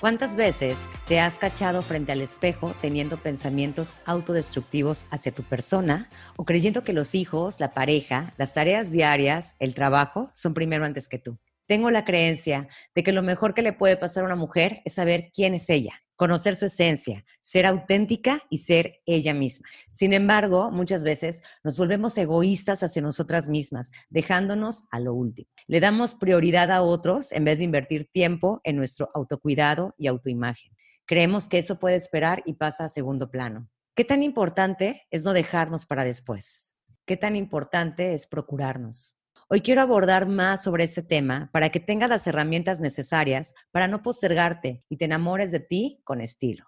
¿Cuántas veces te has cachado frente al espejo teniendo pensamientos autodestructivos hacia tu persona o creyendo que los hijos, la pareja, las tareas diarias, el trabajo son primero antes que tú? Tengo la creencia de que lo mejor que le puede pasar a una mujer es saber quién es ella, conocer su esencia, ser auténtica y ser ella misma. Sin embargo, muchas veces nos volvemos egoístas hacia nosotras mismas, dejándonos a lo último. Le damos prioridad a otros en vez de invertir tiempo en nuestro autocuidado y autoimagen. Creemos que eso puede esperar y pasa a segundo plano. ¿Qué tan importante es no dejarnos para después? ¿Qué tan importante es procurarnos? Hoy quiero abordar más sobre este tema para que tengas las herramientas necesarias para no postergarte y te enamores de ti con estilo.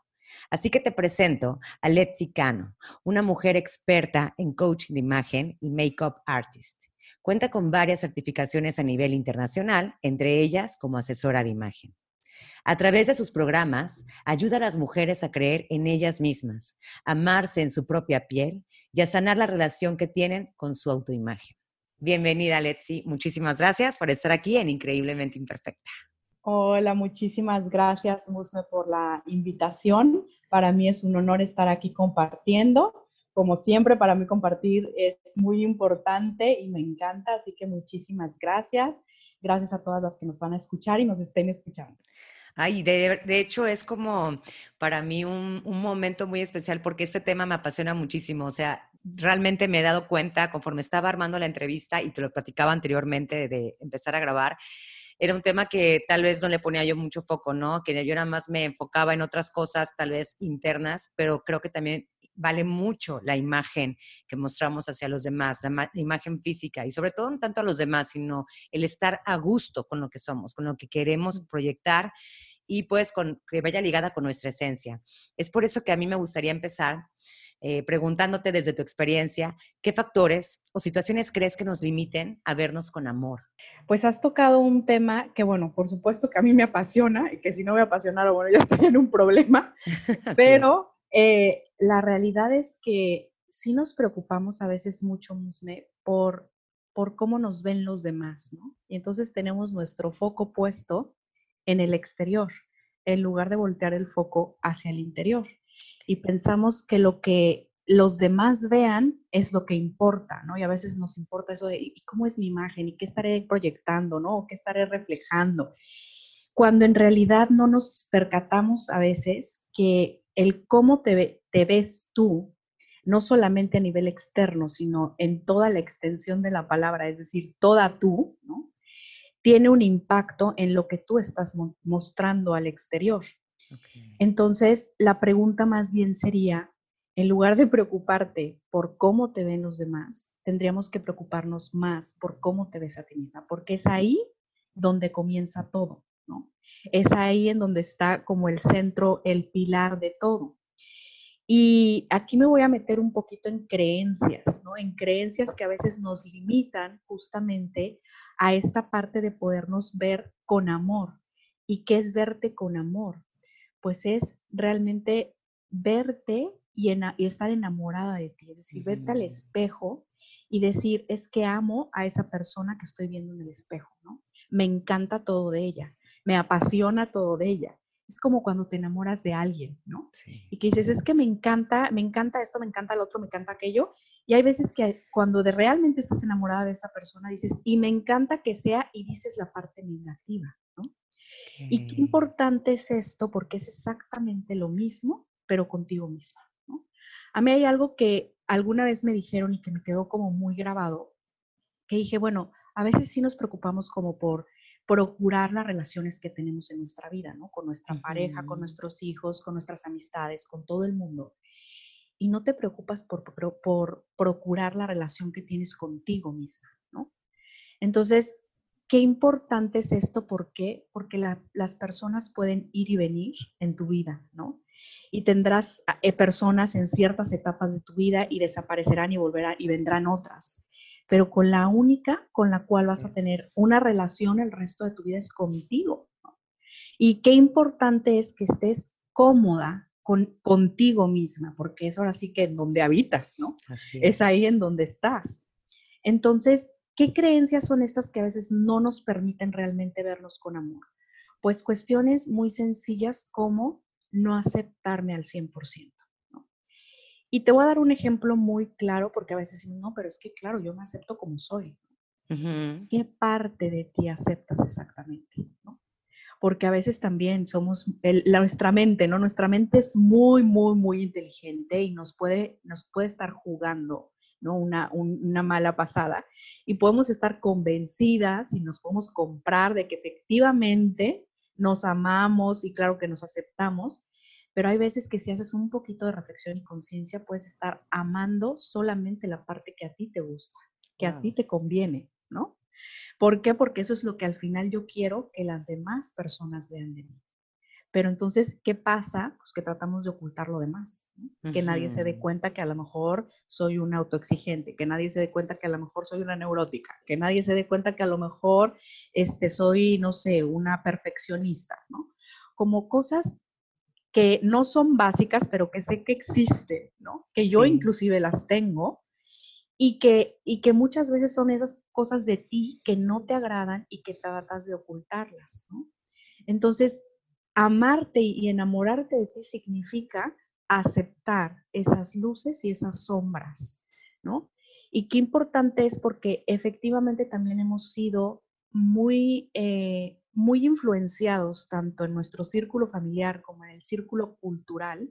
Así que te presento a Letzi Cano, una mujer experta en coaching de imagen y makeup artist. Cuenta con varias certificaciones a nivel internacional, entre ellas como asesora de imagen. A través de sus programas, ayuda a las mujeres a creer en ellas mismas, amarse en su propia piel y a sanar la relación que tienen con su autoimagen. Bienvenida, Letzi. Muchísimas gracias por estar aquí en Increíblemente Imperfecta. Hola, muchísimas gracias, Musme, por la invitación. Para mí es un honor estar aquí compartiendo. Como siempre, para mí compartir es muy importante y me encanta, así que muchísimas gracias. Gracias a todas las que nos van a escuchar y nos estén escuchando. Ay, de, de, hecho es como para mí un, un, momento muy especial porque este tema me apasiona muchísimo. O sea, realmente me he dado cuenta conforme estaba armando la entrevista y te lo platicaba anteriormente de empezar a grabar, era un tema que tal vez no le ponía yo mucho foco, ¿no? Que yo nada más me enfocaba en otras cosas tal vez internas, pero creo que también vale mucho la imagen que mostramos hacia los demás, la imagen física y sobre todo no tanto a los demás, sino el estar a gusto con lo que somos, con lo que queremos proyectar y pues con, que vaya ligada con nuestra esencia. Es por eso que a mí me gustaría empezar eh, preguntándote desde tu experiencia, ¿qué factores o situaciones crees que nos limiten a vernos con amor? Pues has tocado un tema que, bueno, por supuesto que a mí me apasiona y que si no me apasionara, bueno, ya estoy en un problema, pero eh, la realidad es que sí nos preocupamos a veces mucho, Musme, por, por cómo nos ven los demás, ¿no? Y entonces tenemos nuestro foco puesto en el exterior, en lugar de voltear el foco hacia el interior y pensamos que lo que los demás vean es lo que importa, ¿no? Y a veces nos importa eso de ¿y cómo es mi imagen? ¿Y qué estaré proyectando, ¿no? ¿O qué estaré reflejando? Cuando en realidad no nos percatamos a veces que el cómo te, te ves tú, no solamente a nivel externo, sino en toda la extensión de la palabra, es decir, toda tú, ¿no? Tiene un impacto en lo que tú estás mostrando al exterior. Entonces, la pregunta más bien sería, en lugar de preocuparte por cómo te ven los demás, tendríamos que preocuparnos más por cómo te ves a ti misma, porque es ahí donde comienza todo, ¿no? Es ahí en donde está como el centro, el pilar de todo. Y aquí me voy a meter un poquito en creencias, ¿no? En creencias que a veces nos limitan justamente a esta parte de podernos ver con amor. ¿Y qué es verte con amor? Pues es realmente verte y, estar enamorada de ti, es decir, verte al espejo y decir, es que amo a esa persona que estoy viendo en el espejo, ¿no? Me encanta todo de ella, me apasiona todo de ella. Es como cuando te enamoras de alguien, ¿no? Y que dices, es que me encanta, me encanta esto, me encanta el otro, me encanta aquello. Y hay veces que cuando de realmente estás enamorada de esa persona, dices, y me encanta que sea, y dices la parte negativa. Y qué importante es esto porque es exactamente lo mismo, pero contigo misma. A mí hay algo que alguna vez me dijeron y que me quedó como muy grabado, que dije, bueno, a veces sí nos preocupamos como por, procurar las relaciones que tenemos en nuestra vida, ¿no? Con nuestra pareja, con nuestros hijos, con nuestras amistades, con todo el mundo. Y no te preocupas por, por, procurar la relación que tienes contigo misma, ¿no? Entonces, qué importante es esto, ¿por qué? Porque las personas pueden ir y venir en tu vida, ¿no? Y tendrás eh, personas en ciertas etapas de tu vida y desaparecerán y volverán y vendrán otras pero con la única con la cual vas a tener una relación el resto de tu vida es contigo. Y qué importante es que estés cómoda con, contigo misma, porque es ahora sí que en donde habitas, ¿no? es. ahí en donde estás. Entonces, ¿qué creencias son estas que a veces no nos permiten realmente vernos con amor? Pues cuestiones muy sencillas como no aceptarme al 100%. Y te voy a dar un ejemplo muy claro, porque a veces decimos, no, pero es que claro, yo me acepto como soy. ¿Qué parte de ti aceptas exactamente? Porque a veces también somos, nuestra mente, ¿no? Nuestra mente es muy, muy, muy inteligente y nos puede, nos puede estar jugando, ¿no? Una, una mala pasada. Y podemos estar convencidas y nos podemos comprar de que efectivamente nos amamos y claro que nos aceptamos, pero hay veces que si haces un poquito de reflexión y conciencia, puedes estar amando solamente la parte que a ti te gusta, que a ti te conviene, ¿no? ¿Por qué? Porque eso es lo que al final yo quiero que las demás personas vean de mí. Pero entonces, ¿qué pasa? Pues que tratamos de ocultar lo demás, que nadie se dé cuenta que a lo mejor soy una autoexigente, que nadie se dé cuenta que a lo mejor soy una neurótica, que nadie se dé cuenta que a lo mejor este, soy, no sé, una perfeccionista, ¿no? Como cosas que no son básicas, pero que sé que existen, ¿no? Que yo inclusive las tengo y que, y que muchas veces son esas cosas de ti que no te agradan y que tratas de ocultarlas, ¿no? Entonces, amarte y enamorarte de ti significa aceptar esas luces y esas sombras, ¿no? Y qué importante es porque efectivamente también hemos sido muy eh, muy influenciados tanto en nuestro círculo familiar como en el círculo cultural,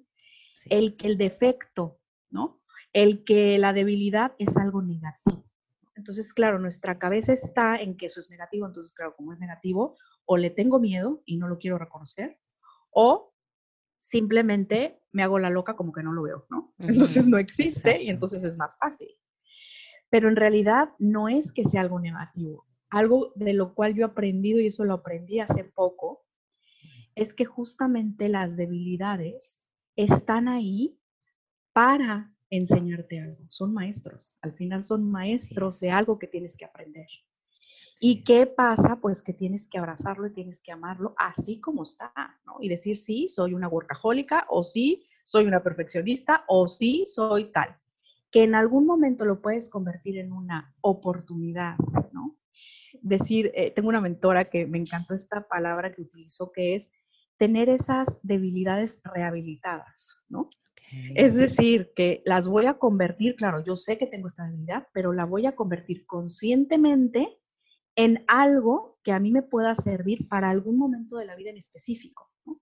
el que el defecto, ¿no? El que la debilidad es algo negativo. Entonces, claro, nuestra cabeza está en que eso es negativo, entonces, claro, como es negativo, o le tengo miedo y no lo quiero reconocer, o simplemente me hago la loca como que no lo veo, ¿no? Entonces no existe y entonces es más fácil. Pero en realidad no es que sea algo negativo, algo de lo cual yo he aprendido, y eso lo aprendí hace poco, es que justamente las debilidades están ahí para enseñarte algo. Son maestros, al final son maestros de algo que tienes que aprender. ¿Y qué pasa? Pues que tienes que abrazarlo y tienes que amarlo así como está, ¿no? Y decir, sí, soy una workahólica, o sí, soy una perfeccionista, o sí, soy tal. Que en algún momento lo puedes convertir en una oportunidad, ¿no? decir, eh, tengo una mentora que me encantó esta palabra que utilizó, que es tener esas debilidades rehabilitadas, ¿no? Es decir, que las voy a convertir, claro, yo sé que tengo esta debilidad, pero la voy a convertir conscientemente en algo que a mí me pueda servir para algún momento de la vida en específico. ¿no?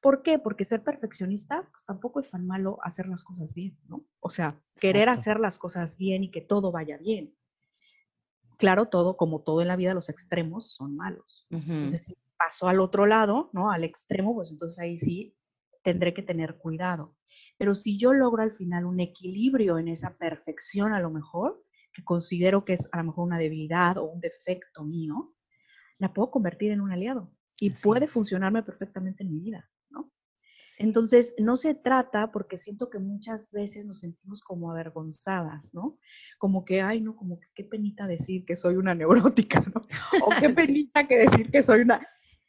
¿Por qué? Porque ser perfeccionista, pues tampoco es tan malo hacer las cosas bien, ¿no? O sea, querer hacer las cosas bien y que todo vaya bien. Claro, todo, como todo en la vida, los extremos son malos. Entonces, si paso al otro lado, ¿no? Al extremo, pues entonces ahí sí tendré que tener cuidado. Pero si yo logro al final un equilibrio en esa perfección, a lo mejor, que considero que es a lo mejor una debilidad o un defecto mío, la puedo convertir en un aliado y puede funcionarme perfectamente en mi vida. Entonces, no se trata, porque siento que muchas veces nos sentimos como avergonzadas, ¿no? Como que, ay, no, como que qué penita decir que soy una neurótica, ¿no? O qué penita que decir que soy una...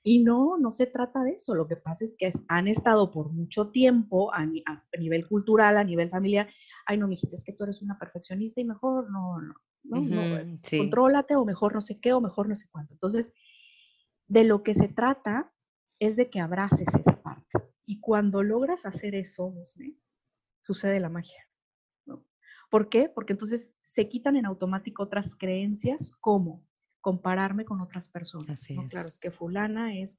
Y no, no se trata de eso. Lo que pasa es que han estado por mucho tiempo a, nivel cultural, a nivel familiar. Ay, no, mijita, es que tú eres una perfeccionista y mejor no, no, no, no contrólate o mejor no sé qué o mejor no sé cuánto. Entonces, de lo que se trata es de que abraces esa parte. Y cuando logras hacer eso, sucede la magia. ¿Por qué? Porque entonces se quitan en automático otras creencias como compararme con otras personas. Claro, es que fulana es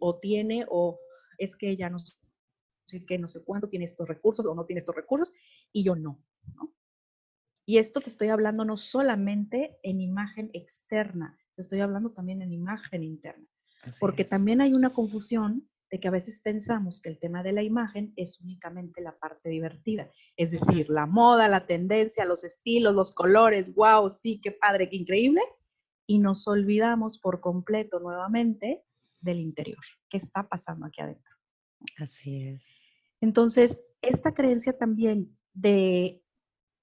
o tiene o es que ella no sé qué, no sé cuánto tiene estos recursos o no tiene estos recursos y yo no, ¿no? Y esto te estoy hablando no solamente en imagen externa, te estoy hablando también en imagen interna. porque también hay una confusión de que a veces pensamos que el tema de la imagen es únicamente la parte divertida, es decir, la moda, la tendencia, los estilos, los colores, wow, sí, qué padre, qué increíble, y nos olvidamos por completo nuevamente del interior, qué está pasando aquí adentro. Así es. Entonces, esta creencia también de,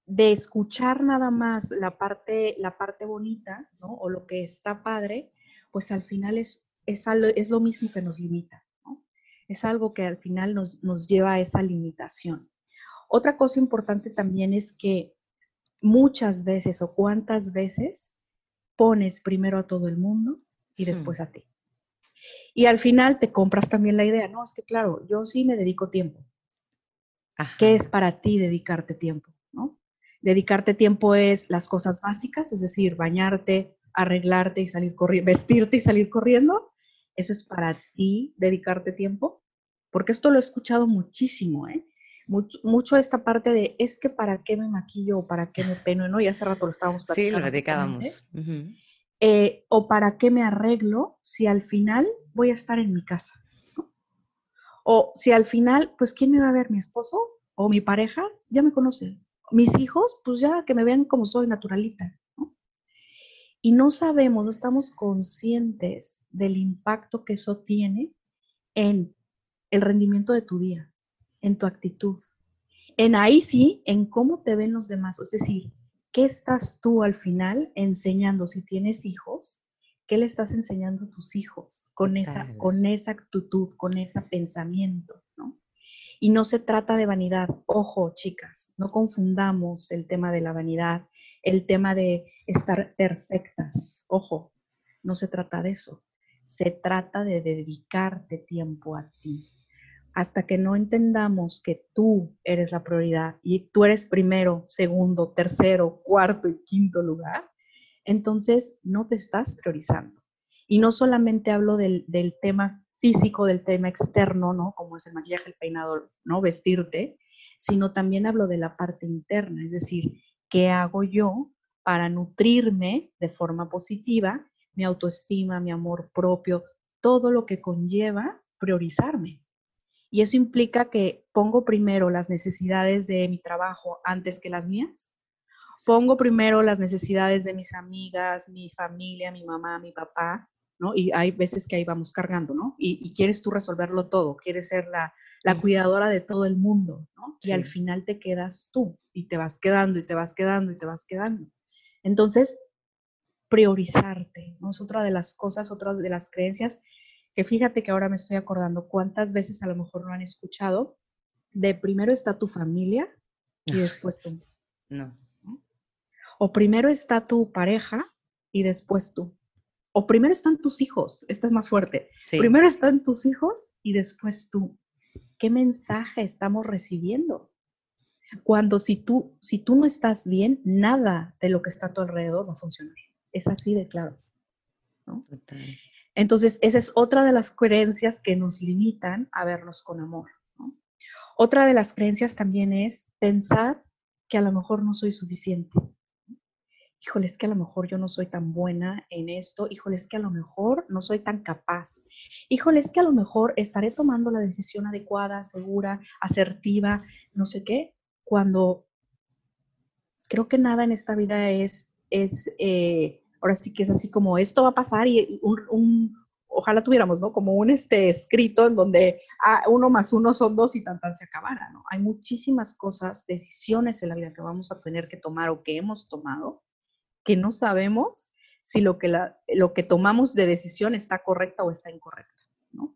de escuchar nada más la parte, la parte bonita, ¿no? O lo que está padre, pues al final es, es, es lo mismo que nos limita, ¿no? Es algo que al final nos, nos lleva a esa limitación. Otra cosa importante también es que muchas veces o cuántas veces pones primero a todo el mundo y después a ti. Y al final te compras también la idea, no, es que claro, yo sí me dedico tiempo. ¿Qué es para ti dedicarte tiempo? ¿no? Dedicarte tiempo es las cosas básicas, es decir, bañarte, arreglarte y salir corriendo, vestirte y salir corriendo. Eso es para ti dedicarte tiempo. Porque esto lo he escuchado muchísimo, ¿eh? Mucho, esta parte de, es que para qué me maquillo o para qué me peno, ¿no? Y hace rato lo estábamos platicando. Sí, lo dedicábamos. Eh, o para qué me arreglo si al final voy a estar en mi casa. O si al final, pues, ¿quién me va a ver? ¿Mi esposo o mi pareja? Ya me conoce. Mis hijos, pues ya que me vean como soy, naturalita. Y no sabemos, no estamos conscientes del impacto que eso tiene en el rendimiento de tu día, en tu actitud, en ahí sí, en cómo te ven los demás. Es decir, ¿qué estás tú al final enseñando si tienes hijos? ¿Qué le estás enseñando a tus hijos con esa, con esa actitud, con ese pensamiento? ¿no? Y no se trata de vanidad. Ojo, chicas, no confundamos el tema de la vanidad, el tema de estar perfectas. Ojo, no se trata de eso. Se trata de dedicarte tiempo a ti hasta que no entendamos que tú eres la prioridad y tú eres primero, segundo, tercero, cuarto y quinto lugar, entonces no te estás priorizando. Y no solamente hablo del, tema físico, del tema externo, ¿no? Como es el maquillaje, el peinado, ¿no? Vestirte, sino también hablo de la parte interna, es decir, ¿qué hago yo para nutrirme de forma positiva mi autoestima, mi amor propio, todo lo que conlleva priorizarme? Y eso implica que pongo primero las necesidades de mi trabajo antes que las mías. Pongo primero las necesidades de mis amigas, mi familia, mi mamá, mi papá, ¿no? Y hay veces que ahí vamos cargando, ¿no? Y, quieres tú resolverlo todo, quieres ser la, cuidadora de todo el mundo, ¿no? Y al final te quedas tú y te vas quedando y te vas quedando y te vas quedando. Entonces, priorizarte, ¿no? Es otra de las cosas, otra de las creencias que fíjate que ahora me estoy acordando cuántas veces a lo mejor no han escuchado, de primero está tu familia y después tú. No. O primero está tu pareja y después tú. O primero están tus hijos, esta es más fuerte. Primero están tus hijos y después tú. ¿Qué mensaje estamos recibiendo? Cuando si tú, si tú no estás bien, nada de lo que está a tu alrededor va a funcionar. Es así de claro. ¿no? Entonces, esa es otra de las creencias que nos limitan a vernos con amor. Otra de las creencias también es pensar que a lo mejor no soy suficiente. Híjole, es que a lo mejor yo no soy tan buena en esto. Híjole, es que a lo mejor no soy tan capaz. Híjole, es que a lo mejor estaré tomando la decisión adecuada, segura, asertiva, no sé qué, cuando creo que nada en esta vida es, es eh, ahora sí que es así como esto va a pasar y un, ojalá tuviéramos, ¿no? Como un este escrito en donde ah, uno más uno son dos y tan tan se acabara, ¿no? Hay muchísimas cosas, decisiones en la vida que vamos a tener que tomar o que hemos tomado que no sabemos si lo que, la, lo que tomamos de decisión está correcta o está incorrecta, ¿no?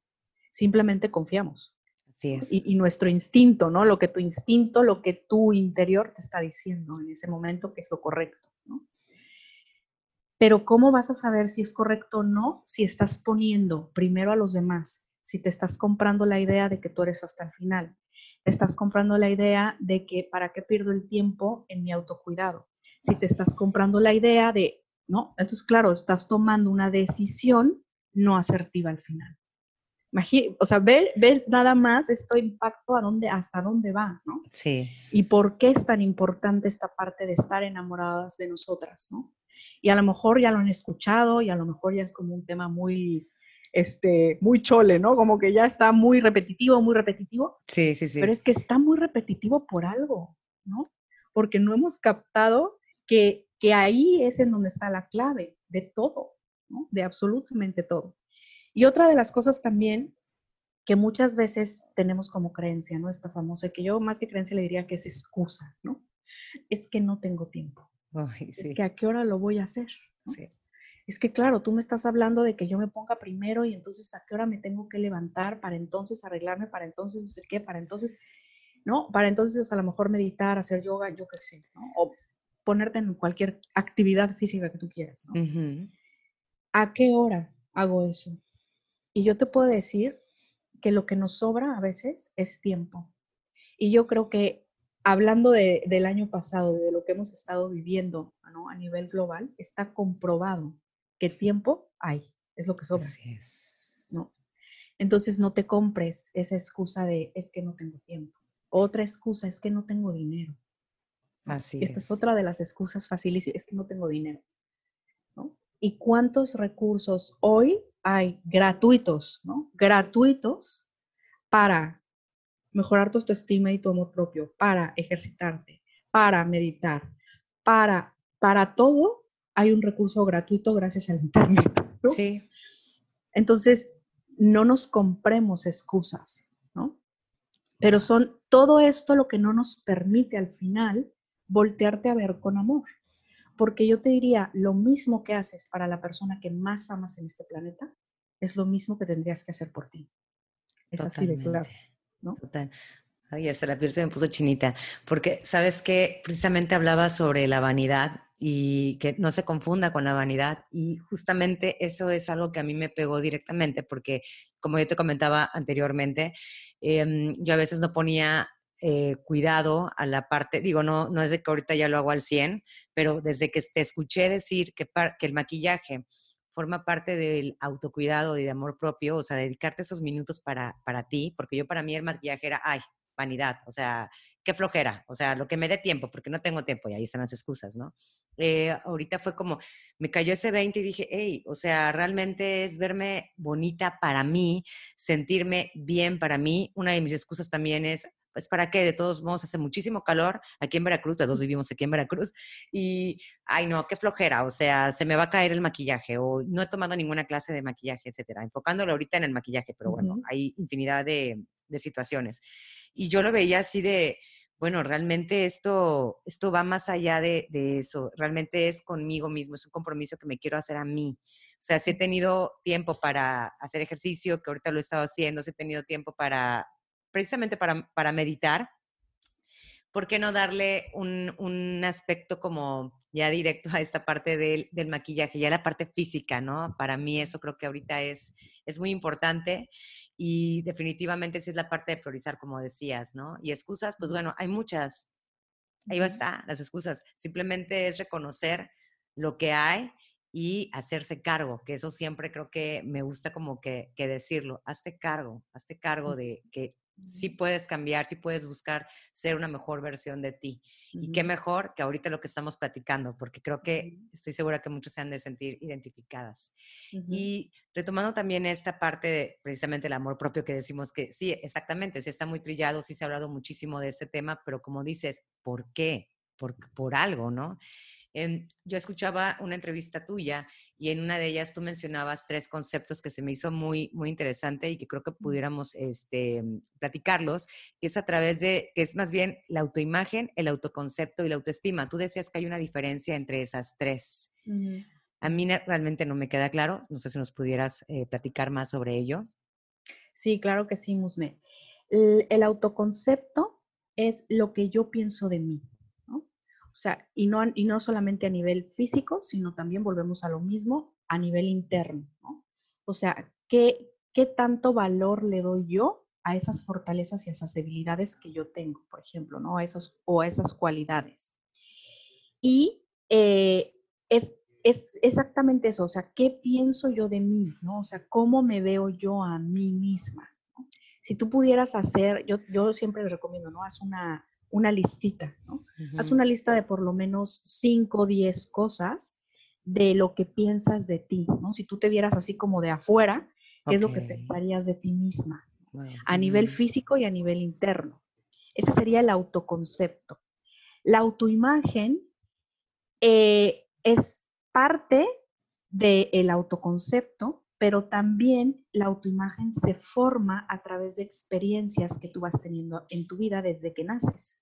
Simplemente confiamos. Así es. Y, y, nuestro instinto, ¿no? Lo que tu instinto, lo que tu interior te está diciendo en ese momento que es lo correcto. Pero ¿cómo vas a saber si es correcto o no si estás poniendo primero a los demás? Si te estás comprando la idea de que tú eres hasta el final. Te estás comprando la idea de que para qué pierdo el tiempo en mi autocuidado. Si te estás comprando la idea de, ¿no? Entonces, claro, estás tomando una decisión no asertiva al final. o sea, ver, ver nada más esto impacto a dónde, hasta dónde va, ¿no? Sí. Y por qué es tan importante esta parte de estar enamoradas de nosotras, ¿no? Y a lo mejor ya lo han escuchado y a lo mejor ya es como un tema muy este, muy chole, ¿no? Como que ya está muy repetitivo, muy repetitivo. Sí, sí, sí. Pero es que está muy repetitivo por algo, ¿no? Porque no hemos captado que, que ahí es en donde está la clave de todo, ¿no? De absolutamente todo. Y otra de las cosas también que muchas veces tenemos como creencia, ¿no? Esta famosa, que yo más que creencia le diría que es excusa, ¿no? Es que no tengo tiempo. Es que a qué hora lo voy a hacer. Sí. Es que claro, tú me estás hablando de que yo me ponga primero y entonces a qué hora me tengo que levantar para entonces arreglarme, para entonces no sé qué, para entonces, ¿no? Para entonces a lo mejor meditar, hacer yoga, yo qué sé, ¿no? O ponerte en cualquier actividad física que tú quieras, ¿no? ¿A qué hora hago eso? Y yo te puedo decir que lo que nos sobra a veces es tiempo. Y yo creo que hablando del año pasado, de lo que hemos estado viviendo a nivel global, está comprobado que tiempo hay, es lo que sobra. ¿no? Entonces no te compres esa excusa de es que no tengo tiempo. Otra excusa es que no tengo dinero. Así Esta es. otra de las excusas facilísimas, es que no tengo dinero. ¿no? ¿Y cuántos recursos hoy hay gratuitos, ¿no? Gratuitos para mejorar tu autoestima y tu amor propio, para ejercitarte, para meditar, para, para todo hay un recurso gratuito gracias al Internet. Sí. Entonces, no nos compremos excusas, ¿no? Pero son todo esto lo que no nos permite al final voltearte a ver con amor. Porque yo te diría, lo mismo que haces para la persona que más amas en este planeta, es lo mismo que tendrías que hacer por ti. Es así de claro. ¿No? Total. Ay, hasta la piel se me puso chinita, porque sabes que precisamente hablaba sobre la vanidad y que no se confunda con la vanidad. Y justamente eso es algo que a mí me pegó directamente, porque como yo te comentaba anteriormente, em, yo a veces no ponía eh, cuidado a la parte, digo, no, no es de que ahorita ya lo hago al 100, pero desde que te escuché decir que, que el maquillaje forma parte del autocuidado y de amor propio, o sea, dedicarte esos minutos para, para ti, porque yo para mí el maquillaje era, ay, vanidad, o sea, qué flojera, o sea, lo que me dé tiempo, porque no tengo tiempo y ahí están las excusas, ¿no? Eh, ahorita fue como, me cayó ese 20 y dije, hey, o sea, realmente es verme bonita para mí, sentirme bien para mí. Una de mis excusas también es, pues para qué, de todos modos hace muchísimo calor aquí en Veracruz, de dos vivimos aquí en Veracruz, y, ay no, qué flojera, o sea, se me va a caer el maquillaje, o no he tomado ninguna clase de maquillaje, etcétera, enfocándolo ahorita en el maquillaje, pero bueno, hay infinidad de, de situaciones. Y yo lo veía así de, bueno, realmente esto, esto va más allá de, de, eso, realmente es conmigo mismo, es un compromiso que me quiero hacer a mí. O sea, si he tenido tiempo para hacer ejercicio, que ahorita lo he estado haciendo, si he tenido tiempo para precisamente para, para meditar, ¿por qué no darle un, un, aspecto como ya directo a esta parte del, del, maquillaje, ya la parte física, ¿no? Para mí eso creo que ahorita es, es muy importante y definitivamente sí es la parte de priorizar, como decías, ¿no? Y excusas, pues bueno, hay muchas. Ahí va a estar, las excusas. Simplemente es reconocer lo que hay y hacerse cargo, que eso siempre creo que me gusta como que, que decirlo, hazte cargo, hazte cargo de que sí puedes cambiar, sí puedes buscar ser una mejor versión de ti. Y qué mejor que ahorita lo que estamos platicando, porque creo que estoy segura que muchos se han de sentir identificadas. Y retomando también esta parte de precisamente el amor propio que decimos que sí, exactamente, sí está muy trillado, sí se ha hablado muchísimo de este tema, pero como dices, ¿por qué? Por, por algo, ¿no? Yo escuchaba una entrevista tuya y en una de ellas tú mencionabas tres conceptos que se me hizo muy, muy interesante y que creo que pudiéramos este, platicarlos, que es a través de, que es más bien la autoimagen, el autoconcepto y la autoestima. Tú decías que hay una diferencia entre esas tres. A mí realmente no me queda claro. No sé si nos pudieras eh, platicar más sobre ello. Sí, claro que sí, Musme. el autoconcepto es lo que yo pienso de mí. O sea, y no, y no solamente a nivel físico, sino también volvemos a lo mismo a nivel interno, ¿no? O sea, ¿qué, qué tanto valor le doy yo a esas fortalezas y a esas debilidades que yo tengo, por ejemplo, ¿no? A esos, o a esas cualidades. Y eh, es, es exactamente eso, o sea, ¿qué pienso yo de mí, ¿no? O sea, ¿cómo me veo yo a mí misma? Si tú pudieras hacer, yo, yo siempre les recomiendo, ¿no? Haz una, una listita, ¿no? Haz una lista de por lo menos 5 o 10 cosas de lo que piensas de ti, ¿no? Si tú te vieras así como de afuera, ¿Qué es lo que pensarías de ti misma? A nivel físico y a nivel interno. Ese sería el autoconcepto. La autoimagen eh, es parte del autoconcepto, pero también la autoimagen se forma a través de experiencias que tú vas teniendo en tu vida desde que naces.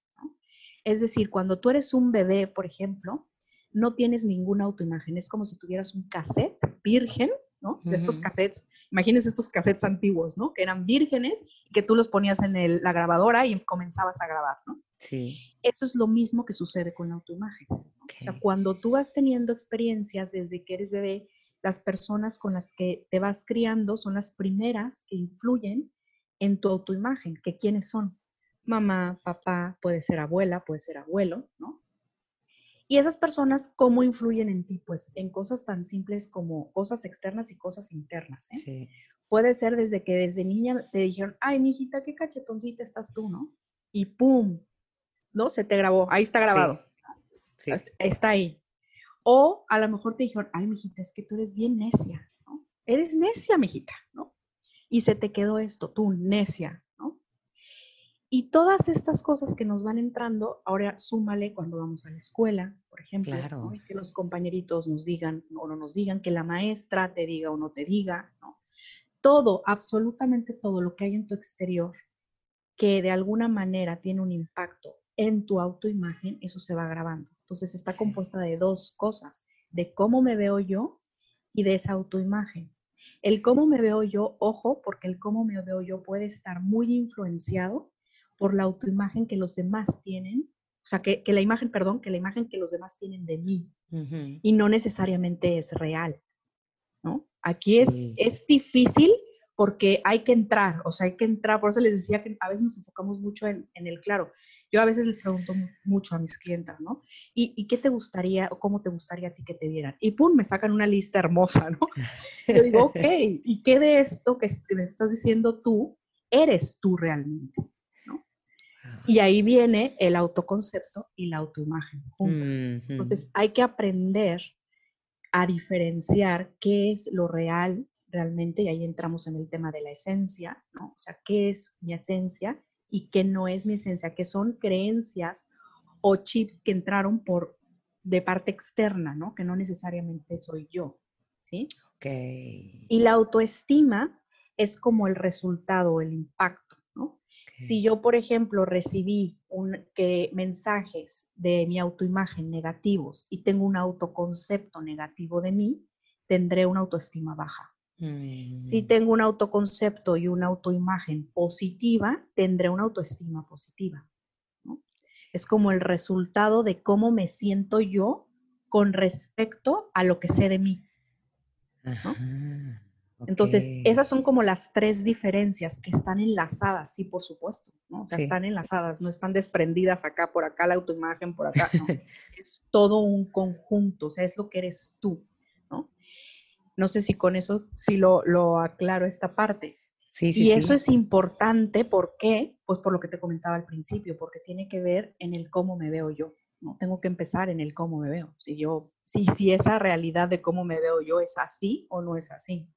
Es decir, cuando tú eres un bebé, por ejemplo, no tienes ninguna autoimagen. Es como si tuvieras un cassette virgen, ¿no? De estos cassettes, imagínense estos cassettes antiguos, ¿no? Que eran vírgenes y que tú los ponías en la grabadora y comenzabas a grabar, ¿no? Sí. Eso es lo mismo que sucede con la autoimagen. O sea, cuando tú vas teniendo experiencias desde que eres bebé, las personas con las que te vas criando son las primeras que influyen en tu autoimagen, que quiénes son. Mamá, papá, puede ser abuela, puede ser abuelo, ¿no? Y esas personas, ¿cómo influyen en ti? Pues en cosas tan simples como cosas externas y cosas internas. ¿eh? Sí. Puede ser desde que desde niña te dijeron, ay, mijita, qué cachetoncita estás tú, ¿no? Y pum, ¿no? Se te grabó, ahí está grabado. Sí. Está ahí. O a lo mejor te dijeron, ay, mijita, es que tú eres bien necia, ¿no? Eres necia, mijita, ¿no? Y se te quedó esto, tú, necia, ¿no? Y todas estas cosas que nos van entrando, ahora súmale cuando vamos a la escuela, por ejemplo, que los compañeritos nos digan o no nos digan, que la maestra te diga o no te diga, ¿no? Todo, absolutamente todo lo que hay en tu exterior que de alguna manera tiene un impacto en tu autoimagen, eso se va grabando. Entonces está compuesta de dos cosas, de cómo me veo yo y de esa autoimagen. El cómo me veo yo, ojo, porque el cómo me veo yo puede estar muy influenciado por la autoimagen que los demás tienen, o sea, que, la imagen, perdón, que la imagen que los demás tienen de mí y no necesariamente es real, ¿no? Aquí es, es difícil porque hay que entrar, o sea, hay que entrar, por eso les decía que a veces nos enfocamos mucho en, en el claro. Yo a veces les pregunto mucho a mis clientas, ¿no? ¿Y, qué te gustaría o cómo te gustaría a ti que te vieran? Y pum, me sacan una lista hermosa, ¿no? Yo digo, ok, ¿y qué de esto que me estás diciendo tú eres tú realmente? ¿no? Y ahí viene el autoconcepto y la autoimagen juntas. Entonces hay que aprender a diferenciar qué es lo real realmente, y ahí entramos en el tema de la esencia, ¿no? O sea, ¿qué es mi esencia? Y que no es mi esencia, que son creencias o chips que entraron por de parte externa, ¿no? Que no necesariamente soy yo, ¿sí? Ok. Y la autoestima es como el resultado, el impacto, ¿no? Si yo, por ejemplo, recibí un, que, mensajes de mi autoimagen negativos y tengo un autoconcepto negativo de mí, tendré una autoestima baja. Si mm. tengo un autoconcepto y una autoimagen positiva, tendré una autoestima positiva. Es como el resultado de cómo me siento yo con respecto a lo que sé de mí. Entonces, esas son como las tres diferencias que están enlazadas, sí, por supuesto, ¿no? O sea, están enlazadas, no están desprendidas acá, por acá la autoimagen, por acá, no. es todo un conjunto, o sea, es lo que eres tú. No sé si con eso sí lo, lo aclaro esta parte. Sí, sí, y eso es importante, ¿por qué? Pues por lo que te comentaba al principio, porque tiene que ver en el cómo me veo yo. ¿no? Tengo que empezar en el cómo me veo. Si yo, si, si esa realidad de cómo me veo yo es así o no es así.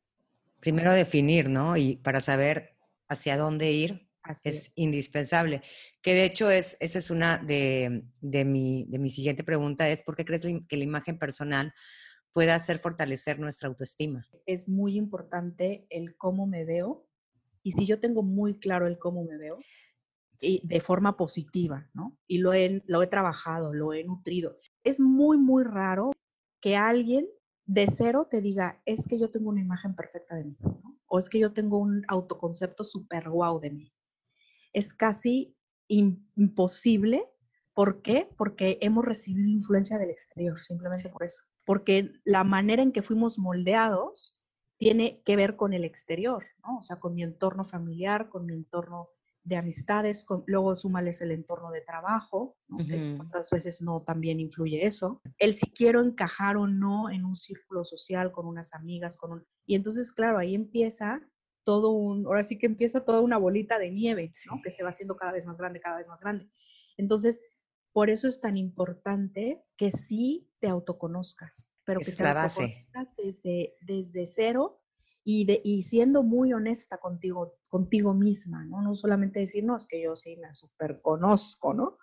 Primero definir, ¿no? Y para saber hacia dónde ir es, indispensable. Que de hecho es, esa es una de, de, mi, de mi siguiente pregunta, es ¿por qué crees que la imagen personal puede hacer fortalecer nuestra autoestima. Es muy importante el cómo me veo y si yo tengo muy claro el cómo me veo, y de forma positiva, ¿no? Y lo he, lo he trabajado, lo he nutrido. Es muy, muy raro que alguien de cero te diga, es que yo tengo una imagen perfecta de mí, o es que yo tengo un autoconcepto súper guau de mí. Es casi imposible. ¿Por qué? Porque hemos recibido influencia del exterior, simplemente por eso porque la manera en que fuimos moldeados tiene que ver con el exterior, ¿no? O sea, con mi entorno familiar, con mi entorno de amistades, luego súmales el entorno de trabajo, ¿no? cuántas veces no también influye eso, el si quiero encajar o no en un círculo social con unas amigas, con un... Y entonces, claro, ahí empieza todo un, ahora sí que empieza toda una bolita de nieve, ¿no? Que se va haciendo cada vez más grande, cada vez más grande. Entonces, por eso es tan importante que sí te autoconozcas, pero que te autoconozcas desde, desde cero y, de, y siendo muy honesta contigo, contigo misma, ¿no? No solamente decir, no, es que yo sí me super conozco, ¿no?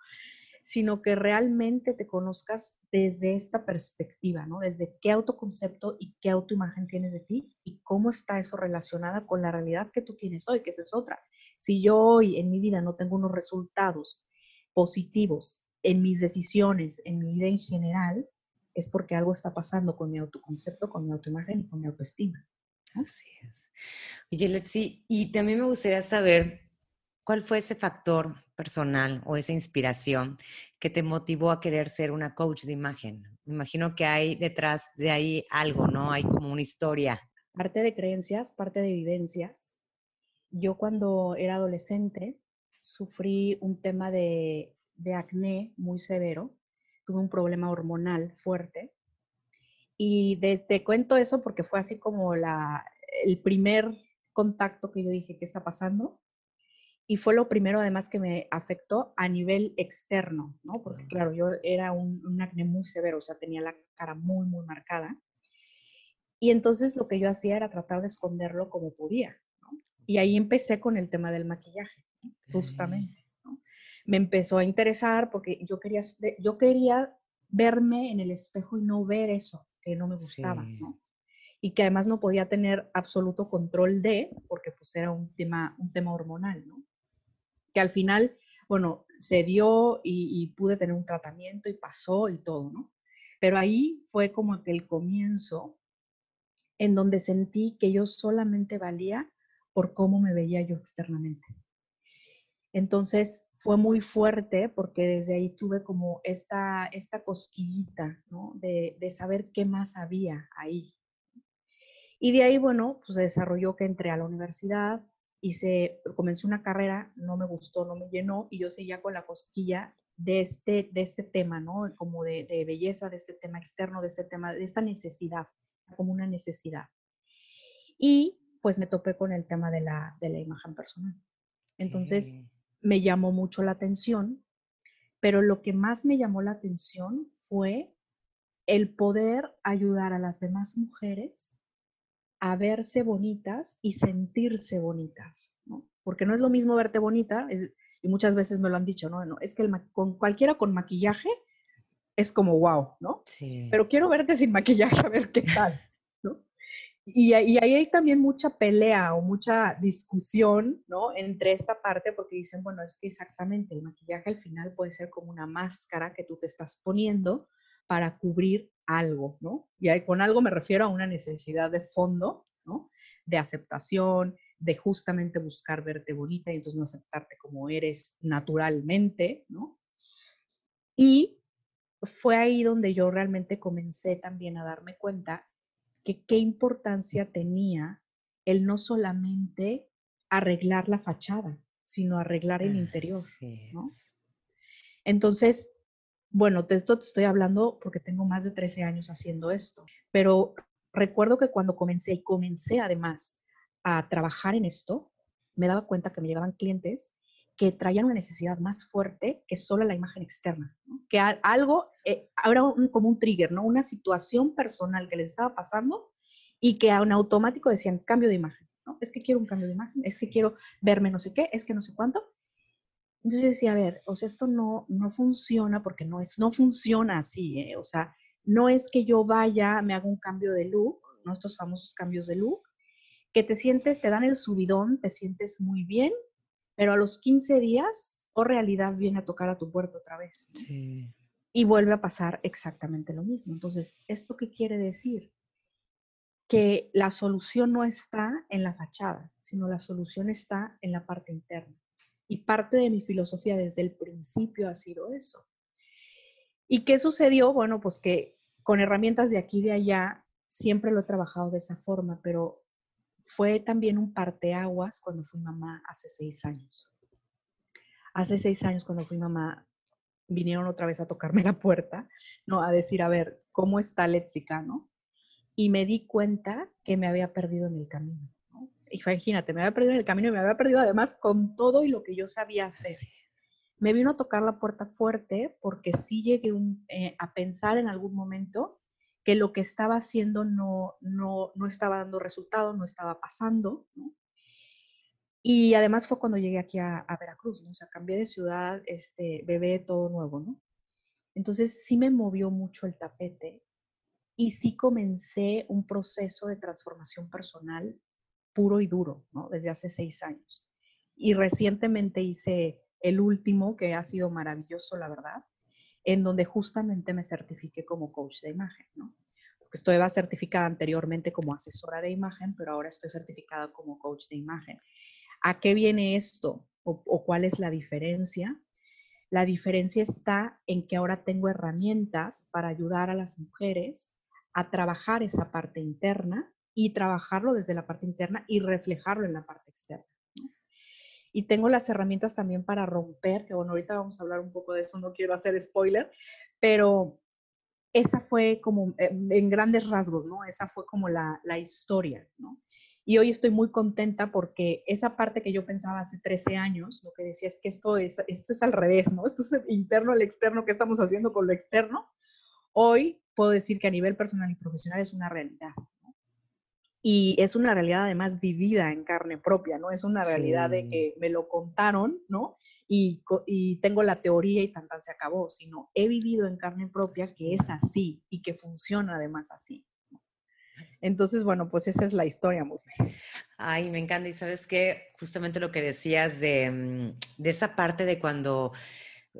Sino que realmente te conozcas desde esta perspectiva, ¿no? Desde qué autoconcepto y qué autoimagen tienes de ti y cómo está eso relacionada con la realidad que tú tienes hoy, que esa es otra. Si yo hoy en mi vida no tengo unos resultados positivos en mis decisiones, en mi vida en general, es porque algo está pasando con mi autoconcepto, con mi autoimagen y con mi autoestima. Así es. Oye, Letzi, y también me gustaría saber cuál fue ese factor personal o esa inspiración que te motivó a querer ser una coach de imagen. Me imagino que hay detrás de ahí algo, ¿no? Hay como una historia. Parte de creencias, parte de vivencias. Yo cuando era adolescente sufrí un tema de, de acné muy severo, tuve un problema hormonal fuerte y te cuento eso porque fue así como la, el primer contacto que yo dije, ¿qué está pasando? Y fue lo primero además que me afectó a nivel externo, ¿no? Porque claro, yo era un, acné muy severo, o sea, tenía la cara muy, muy marcada. Y entonces lo que yo hacía era tratar de esconderlo como podía, ¿no? Y ahí empecé con el tema del maquillaje, justamente. Me empezó a interesar porque yo quería, yo quería verme en el espejo y no ver eso que no me gustaba, ¿no? Y que además no podía tener absoluto control de, porque pues era un tema, un tema hormonal, ¿no? Que al final, bueno, se dio y, pude tener un tratamiento y pasó y todo, ¿no? Pero ahí fue como que el comienzo en donde sentí que yo solamente valía por cómo me veía yo externamente. Entonces fue muy fuerte porque desde ahí tuve como esta, esta cosquillita, ¿no? De, saber qué más había ahí. Y de ahí, bueno, pues se desarrolló que entré a la universidad, hice, comencé una carrera, no me gustó, no me llenó y yo seguía con la cosquilla de este, de este tema, ¿no? Como de, de belleza, de este tema externo, de este tema, de esta necesidad, como una necesidad. Y pues me topé con el tema de la, de la imagen personal. Entonces, me llamó mucho la atención, pero lo que más me llamó la atención fue el poder ayudar a las demás mujeres a verse bonitas y sentirse bonitas, ¿no? Porque no es lo mismo verte bonita, y muchas veces me lo han dicho, ¿no? no es que con cualquiera con maquillaje es como wow, ¿no? Sí. Pero quiero verte sin maquillaje a ver qué tal. Y, ahí hay también mucha pelea o mucha discusión. Entre esta parte, porque dicen, bueno, es que exactamente el maquillaje al final puede ser como una máscara que tú te estás poniendo para cubrir algo, ¿no? Y ahí con algo me refiero a una necesidad de fondo, ¿no? De aceptación, de justamente buscar verte bonita y entonces no aceptarte como eres naturalmente, ¿no? Y fue ahí donde yo realmente comencé también a darme cuenta que qué importancia tenía el no solamente arreglar la fachada, sino arreglar el interior. ¿no? Entonces, bueno, de esto te estoy hablando porque tengo más de 13 años haciendo esto, pero recuerdo que cuando comencé y comencé además a trabajar en esto, me daba cuenta que me llegaban clientes que traían una necesidad más fuerte que solo la imagen externa, que algo, eh, era como un trigger, ¿no? Una situación personal que les estaba pasando y que en automático decían cambio de imagen, ¿no? Es que quiero un cambio de imagen, es que quiero verme no sé qué, es que no sé cuánto. Entonces yo decía, a ver, o sea, esto no, no funciona porque no, es, no funciona así, ¿eh? o sea, no es que yo vaya, me haga un cambio de look, ¿no? estos famosos cambios de look, que te sientes, te dan el subidón, te sientes muy bien, pero a los 15 días o realidad viene a tocar a tu puerta otra vez. Y vuelve a pasar exactamente lo mismo. Entonces, ¿esto qué quiere decir? Que la solución no está en la fachada, sino la solución está en la parte interna. Y parte de mi filosofía desde el principio ha sido eso. ¿Y qué sucedió? Bueno, pues que con herramientas de aquí y de allá siempre lo he trabajado de esa forma, pero fue también un parteaguas cuando fui mamá hace seis años. Hace seis años cuando fui mamá, vinieron otra vez a tocarme la puerta, ¿no? A decir, a ver, ¿cómo está Lexica, no? Y me di cuenta que me había perdido en el camino, ¿no? Y imagínate, me había perdido en el camino y me había perdido además con todo y lo que yo sabía hacer. Me vino a tocar la puerta fuerte porque sí llegué eh, a pensar en algún momento que lo que estaba haciendo no, no, no estaba dando resultado, no estaba pasando, Y además fue cuando llegué aquí a, Veracruz, ¿no? O sea, cambié de ciudad, este, bebé, todo nuevo, ¿no? Entonces sí me movió mucho el tapete y sí comencé un proceso de transformación personal puro y duro, ¿no? Desde hace seis años. Y recientemente hice el último, que ha sido maravilloso, la verdad, en donde justamente me certifiqué como coach de imagen, ¿no? Porque estoy certificada anteriormente como asesora de imagen, pero ahora estoy certificada como coach de imagen. ¿A qué viene esto? ¿O, o cuál es la diferencia? La diferencia está en que ahora tengo herramientas para ayudar a las mujeres a trabajar esa parte interna y trabajarlo desde la parte interna y reflejarlo en la parte externa. Y tengo las herramientas también para romper, que bueno, ahorita vamos a hablar un poco de eso, no quiero hacer spoiler, pero esa fue como eh, en grandes rasgos, ¿no? Esa fue como la, la historia, ¿no? Y hoy estoy muy contenta porque esa parte que yo pensaba hace 13 años, lo que decía es que esto es, esto es al revés, ¿no? Esto es interno al externo, ¿qué estamos haciendo con lo externo? Hoy puedo decir que a nivel personal y profesional es una realidad. Y es una realidad además vivida en carne propia, ¿no? Es una realidad de que me lo contaron, ¿no? Y, y, tengo la teoría y tan tan se acabó, sino he vivido en carne propia que es así y que funciona además así. Entonces, bueno, pues esa es la historia, Musme. Ay, me encanta. Y sabes que justamente lo que decías de, mm, de esa parte de cuando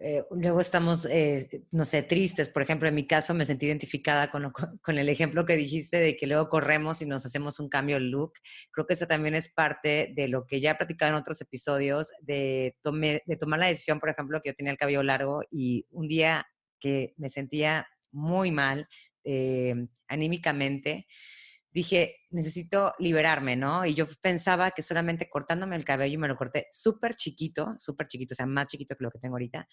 eh, luego estamos, eh, no sé, tristes. Por ejemplo, en mi caso me sentí identificada con, con, el ejemplo que dijiste de que luego corremos y nos hacemos un cambio de look. Creo que eso también es parte de lo que ya he platicado en otros episodios, de, de tomar la decisión, por ejemplo, que yo tenía el cabello largo y un día que me sentía muy mal eh, anímicamente, dije, necesito liberarme, ¿no? Y yo pensaba que solamente cortándome el cabello, y me lo corté súper chiquito, súper chiquito, o sea, más chiquito que lo que tengo ahorita,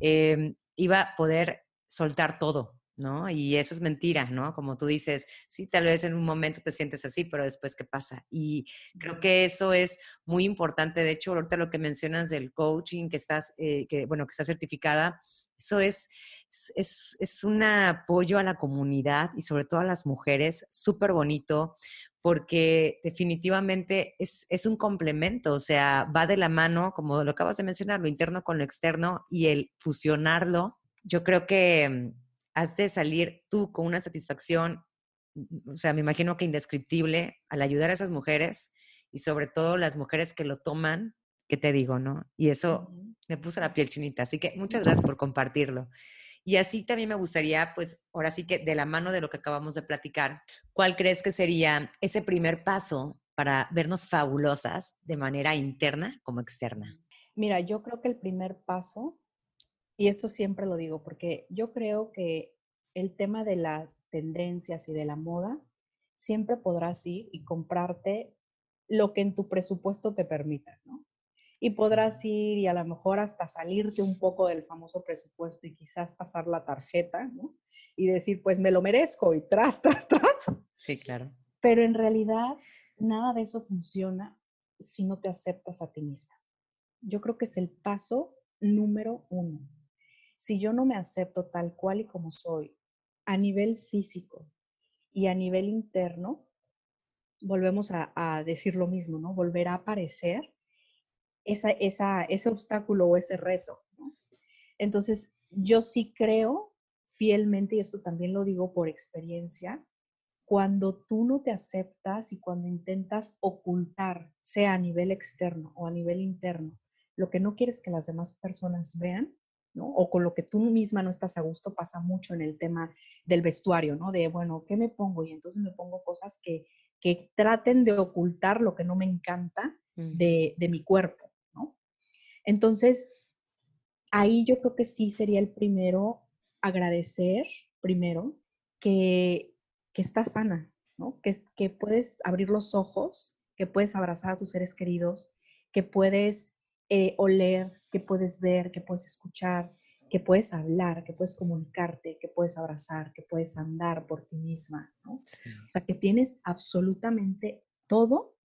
em, iba a poder soltar todo, ¿no? Y eso es mentira, ¿no? Como tú dices, sí, tal vez en un momento te sientes así, pero después, ¿qué pasa? Y creo que eso es muy importante. De hecho, ahorita lo que mencionas del coaching, que estás, eh, que, bueno, que estás certificada, eso es, es, es, un apoyo a la comunidad y sobre todo a las mujeres, súper bonito, porque definitivamente es, es, un complemento, o sea, va de la mano, como lo acabas de mencionar, lo interno con lo externo y el fusionarlo. Yo creo que mm, has de salir tú con una satisfacción, o sea, me imagino que indescriptible al ayudar a esas mujeres y sobre todo las mujeres que lo toman ¿qué te digo, no? Y eso me puso la piel chinita. Así que muchas gracias por compartirlo. Y así también me gustaría, pues, ahora sí que de la mano de lo que acabamos de platicar, ¿cuál crees que sería ese primer paso para vernos fabulosas de manera interna como externa? Mira, yo creo que el primer paso, y esto siempre lo digo, porque yo creo que el tema de las tendencias y de la moda, siempre podrás ir y comprarte lo que en tu presupuesto te permita, ¿no? Y podrás ir y a lo mejor hasta salirte un poco del famoso presupuesto y quizás pasar la tarjeta, ¿no? Y decir, pues me lo merezco y tras, tras, tras. Sí, claro. Pero en realidad nada de eso funciona si no te aceptas a ti misma. Yo creo que es el paso número uno. Si yo no me acepto tal cual y como soy, a nivel físico y a nivel interno, volvemos a, a decir lo mismo, ¿no? Volver a aparecer esa, ese obstáculo o ese reto. Entonces, yo sí creo fielmente, y esto también lo digo por experiencia, cuando tú no te aceptas y cuando intentas ocultar, sea a nivel externo o a nivel interno, lo que no quieres que las demás personas vean, ¿no? O con lo que tú misma no estás a gusto, pasa mucho en el tema del vestuario, ¿no? De, bueno, ¿qué me pongo? Y entonces me pongo cosas que, que traten de ocultar lo que no me encanta de, de mi cuerpo. Entonces, ahí yo creo que sí sería el primero agradecer, primero, que, que estás sana, ¿no? Que, que puedes abrir los ojos, que puedes abrazar a tus seres queridos, que puedes eh, oler, que puedes ver, que puedes escuchar, que puedes hablar, que puedes comunicarte, que puedes abrazar, que puedes andar por ti misma, ¿no? O sea, que tienes absolutamente todo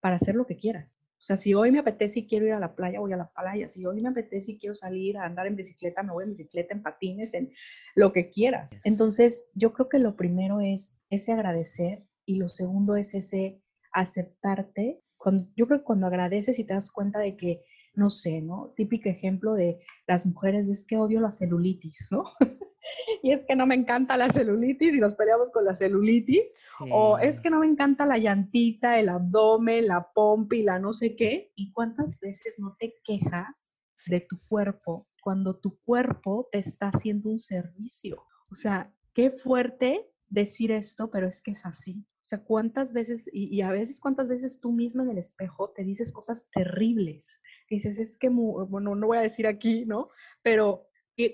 para hacer lo que quieras. O sea, si hoy me apetece y quiero ir a la playa, voy a la playa. Si hoy me apetece y quiero salir a andar en bicicleta, me voy en bicicleta, en patines, en lo que quieras. Entonces, yo creo que lo primero es ese agradecer y lo segundo es ese aceptarte. Cuando, yo creo que cuando agradeces y te das cuenta de que, no sé, ¿no? Típico ejemplo de las mujeres es que odio la celulitis, ¿no? y es que no me encanta la celulitis y nos peleamos con la celulitis, o es que no me encanta la llantita, el abdomen, la pompa y la no sé qué, y cuántas veces no te quejas de tu cuerpo cuando tu cuerpo te está haciendo un servicio. O sea, qué fuerte decir esto, pero es que es así. O sea, cuántas veces, y, a veces cuántas veces tú misma en el espejo te dices cosas terribles. dices, es que, bueno, no voy a decir aquí, ¿no? Pero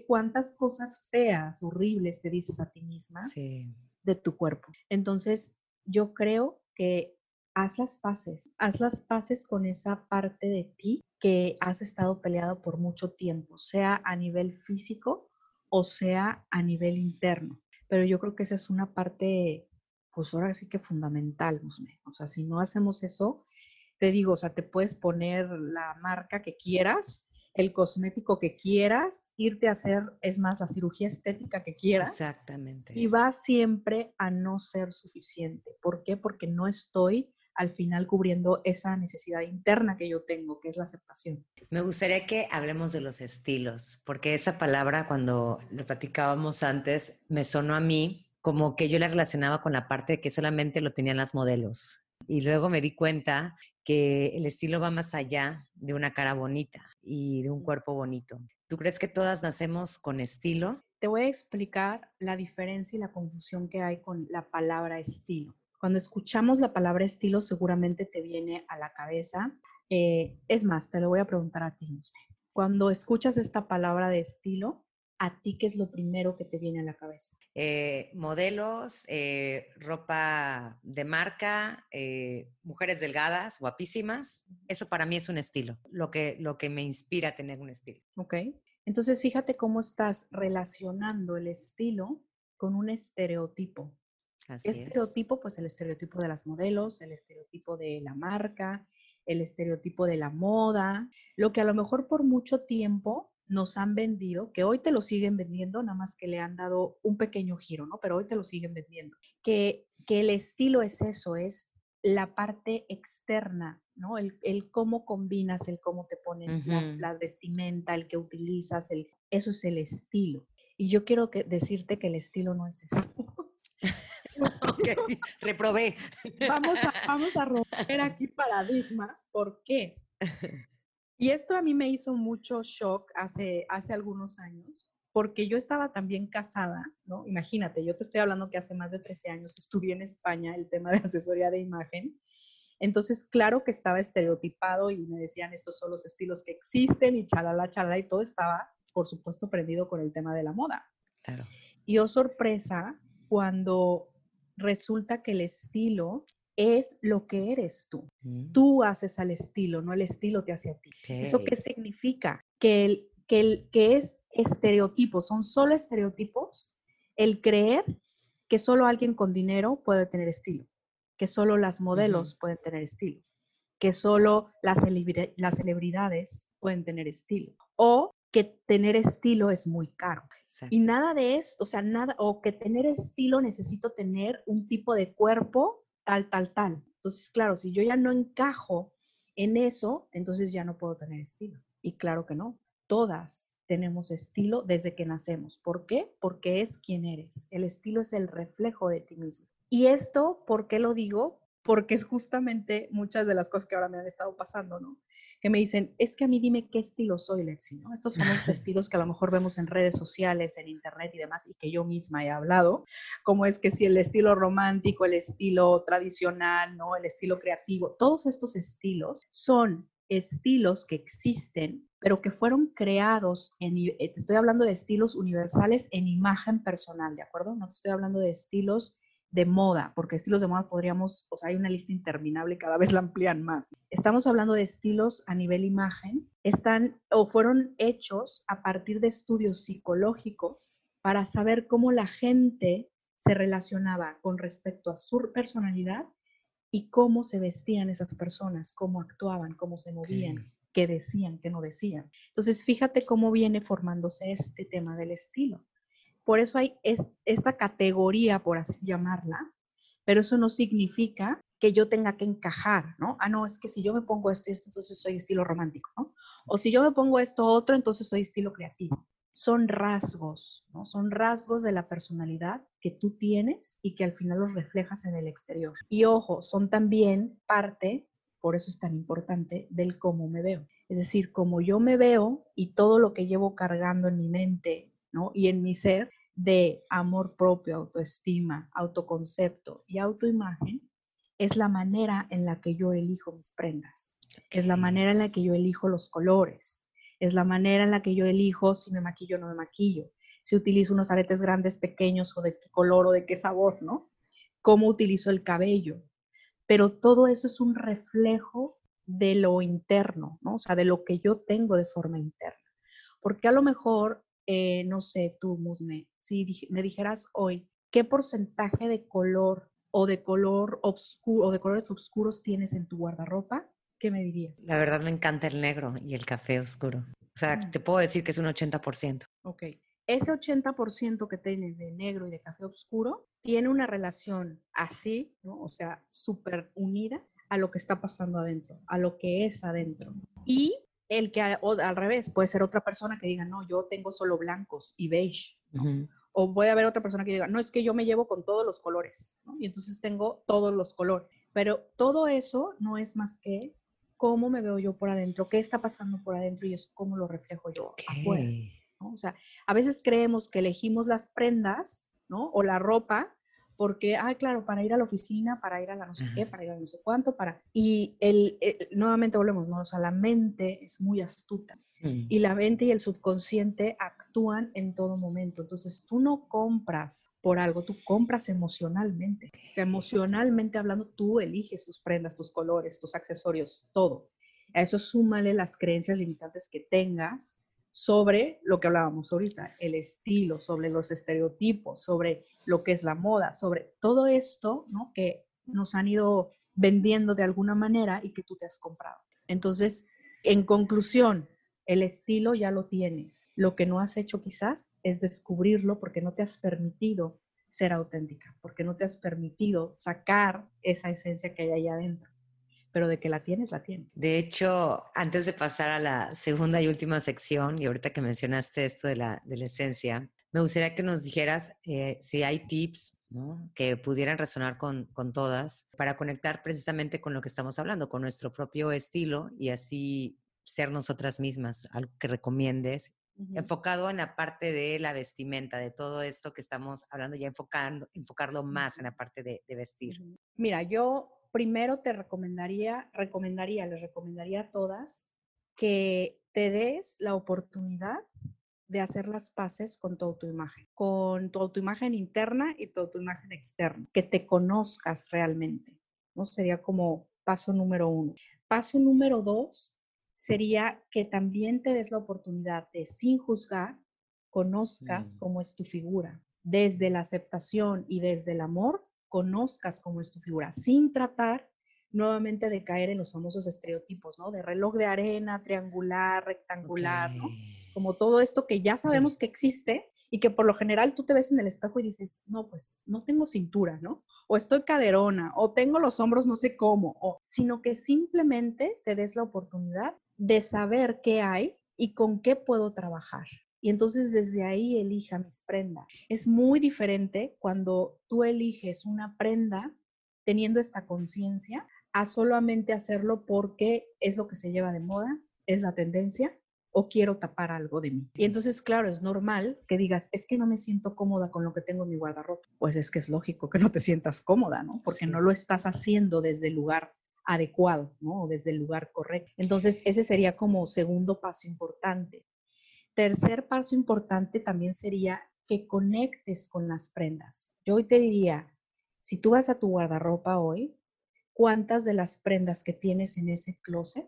cuántas cosas feas, horribles te dices a ti misma de tu cuerpo. Entonces, yo creo que haz las paces, haz las paces con esa parte de ti que has estado peleado por mucho tiempo, sea a nivel físico o sea a nivel interno. Pero yo creo que esa es una parte, pues ahora sí que fundamental, O sea, si no hacemos eso, te digo, o sea, te puedes poner la marca que quieras, el cosmético que quieras, irte a hacer, es más, la cirugía estética que quieras. Exactamente. Y va siempre a no ser suficiente. ¿Por qué? Porque no estoy al final cubriendo esa necesidad interna que yo tengo, que es la aceptación. Me gustaría que hablemos de los estilos, porque esa palabra cuando lo platicábamos antes me sonó a mí como que yo la relacionaba con la parte de que solamente lo tenían las modelos. Y luego me di cuenta que el estilo va más allá de una cara bonita y de un cuerpo bonito. ¿Tú crees que todas nacemos con estilo? Te voy a explicar la diferencia y la confusión que hay con la palabra estilo. Cuando escuchamos la palabra estilo, seguramente te viene a la cabeza. Eh, es más, te lo voy a preguntar a ti. Cuando escuchas esta palabra de estilo, ¿a ti qué es lo primero que te viene a la cabeza? Eh, modelos, eh, ropa de marca, eh, mujeres delgadas, guapísimas. Eso para mí es un estilo, lo que, lo que me inspira a tener un estilo. Ok. Entonces, fíjate cómo estás relacionando el estilo con un estereotipo. Así estereotipo? Pues el estereotipo de las modelos, el estereotipo de la marca, el estereotipo de la moda, lo que a lo mejor por mucho tiempo nos han vendido, que hoy te lo siguen vendiendo, nada más que le han dado un pequeño giro, ¿no? Pero hoy te lo siguen vendiendo. Que, que el estilo es eso, es la parte externa, ¿no? El, el cómo combinas, el cómo te pones la, vestimenta, el que utilizas, el, eso es el estilo. Y yo quiero que, decirte que el estilo no es eso. okay, reprobé. Vamos a, vamos a romper aquí paradigmas. ¿Por qué? Y esto a mí me hizo mucho shock hace, hace algunos años, porque yo estaba también casada, ¿no? Imagínate, yo te estoy hablando que hace más de 13 años estudié en España el tema de asesoría de imagen. Entonces, claro que estaba estereotipado y me decían estos son los estilos que existen y chalala, chalala, y todo estaba, por supuesto, prendido con el tema de la moda. Claro. Y oh sorpresa, cuando resulta que el estilo es lo que eres tú. Mm. Tú haces al estilo, no el estilo te hace a ti. ¿Eso qué significa? Que, el, que, el, que es estereotipos, son solo estereotipos, el creer que solo alguien con dinero puede tener estilo, que solo las modelos pueden tener estilo, que solo las, las celebridades pueden tener estilo, o que tener estilo es muy caro. Y nada de esto, o sea, nada, o que tener estilo necesito tener un tipo de cuerpo tal, tal, tal. Entonces, claro, si yo ya no encajo en eso, entonces ya no puedo tener estilo. Y claro que no, todas tenemos estilo desde que nacemos. ¿Por qué? Porque es quien eres. El estilo es el reflejo de ti mismo. Y esto, ¿por qué lo digo? Porque es justamente muchas de las cosas que ahora me han estado pasando, ¿no? Que me dicen, es que a mí dime qué estilo soy, Lexi, ¿no? Estos son los estilos que a lo mejor vemos en redes sociales, en internet y demás, y que yo misma he hablado, como es que si el estilo romántico, el estilo tradicional, ¿no? El estilo creativo, todos estos estilos son estilos que existen, pero que fueron creados en, eh, te estoy hablando de estilos universales en imagen personal, ¿de acuerdo? No te estoy hablando de estilos de moda, porque estilos de moda podríamos, o sea, hay una lista interminable, cada vez la amplían más. Estamos hablando de estilos a nivel imagen, están o fueron hechos a partir de estudios psicológicos para saber cómo la gente se relacionaba con respecto a su personalidad y cómo se vestían esas personas, cómo actuaban, cómo se movían, qué decían, qué no decían. Entonces, fíjate cómo viene formándose este tema del estilo. Por eso hay esta categoría, por así llamarla, pero eso no significa que yo tenga que encajar, ¿no? Ah, no, es que si yo me pongo esto y esto, entonces soy estilo romántico, ¿no? O si yo me pongo esto otro, entonces soy estilo creativo. Son rasgos, ¿no? Son rasgos de la personalidad que tú tienes y que al final los reflejas en el exterior. Y ojo, son también parte, por eso es tan importante, del cómo me veo. Es decir, como yo me veo y todo lo que llevo cargando en mi mente, ¿no? Y en mi ser de amor propio, autoestima, autoconcepto y autoimagen, es la manera en la que yo elijo mis prendas, es la manera en la que yo elijo los colores, es la manera en la que yo elijo si me maquillo o no me maquillo, si utilizo unos aretes grandes, pequeños o de qué color o de qué sabor, ¿no? Cómo utilizo el cabello. Pero todo eso es un reflejo de lo interno, ¿no? O sea, de lo que yo tengo de forma interna. Porque a lo mejor, eh, no sé, tú, Musme, si me dijeras hoy, ¿qué porcentaje de color o de color oscuro o de colores oscuros tienes en tu guardarropa? ¿Qué me dirías? La verdad me encanta el negro y el café oscuro. O sea, mm. te puedo decir que es un 80%. Ok. Ese 80% que tienes de negro y de café oscuro tiene una relación así, ¿no? O sea, súper unida a lo que está pasando adentro, a lo que es adentro. Y el que al revés puede ser otra persona que diga, no, yo tengo solo blancos y beige. O puede haber otra persona que diga, no, es que yo me llevo con todos los colores, ¿no? Y entonces tengo todos los colores. Pero todo eso no es más que cómo me veo yo por adentro, qué está pasando por adentro y eso cómo lo reflejo yo afuera. O sea, a veces creemos que elegimos las prendas, ¿no? O la ropa porque, ah, claro, para ir a la oficina, para ir a la no sé qué, para ir a no sé cuánto, para... Y el, nuevamente volvemos, ¿no? O sea, la mente es muy astuta mm. y la mente y el subconsciente actúan en todo momento. Entonces, tú no compras por algo, tú compras emocionalmente. O sea, emocionalmente hablando, tú eliges tus prendas, tus colores, tus accesorios, todo. A eso súmale las creencias limitantes que tengas sobre lo que hablábamos ahorita, el estilo, sobre los estereotipos, sobre lo que es la moda, sobre todo esto, ¿no? Que nos han ido vendiendo de alguna manera y que tú te has comprado. Entonces, en conclusión, el estilo ya lo tienes. Lo que no has hecho quizás es descubrirlo porque no te has permitido ser auténtica, porque no te has permitido sacar esa esencia que hay ahí adentro pero de que la tienes, la tienes. De hecho, antes de pasar a la segunda y última sección, y ahorita que mencionaste esto de la, de la esencia, me gustaría que nos dijeras eh, si hay tips que pudieran resonar con, con, todas para conectar precisamente con lo que estamos hablando, con nuestro propio estilo y así ser nosotras mismas, algo que recomiendes, enfocado en la parte de la vestimenta, de todo esto que estamos hablando, ya enfocando, enfocarlo más en la parte de, de vestir. Mira, yo primero te recomendaría, recomendaría, les recomendaría a todas que te des la oportunidad de hacer las paces con tu autoimagen, con tu autoimagen interna y tu autoimagen externa, que te conozcas realmente, ¿no? Sería como paso número uno. Paso número dos sería que también te des la oportunidad de, sin juzgar, conozcas mm. cómo es tu figura, desde la aceptación y desde el amor, conozcas cómo es tu figura, sin tratar nuevamente de caer en los famosos estereotipos, ¿no? De reloj de arena, triangular, rectangular, ¿no? Como todo esto que ya sabemos que existe y que por lo general tú te ves en el espejo y dices, no, pues no tengo cintura, ¿no? O estoy caderona, o tengo los hombros no sé cómo, o, sino que simplemente te des la oportunidad de saber qué hay y con qué puedo trabajar y entonces desde ahí elija mis prendas. Es muy diferente cuando tú eliges una prenda teniendo esta conciencia a solamente hacerlo porque es lo que se lleva de moda, es la tendencia o quiero tapar algo de mí. Y entonces, claro, es normal que digas, es que no me siento cómoda con lo que tengo en mi guardarropa. Pues es que es lógico que no te sientas cómoda, ¿no? Porque no lo estás haciendo desde el lugar adecuado, ¿no? O desde el lugar correcto. Entonces, ese sería como segundo paso importante. Tercer paso importante también sería que conectes con las prendas. Yo hoy te diría, si tú vas a tu guardarropa hoy, ¿cuántas de las prendas que tienes en ese closet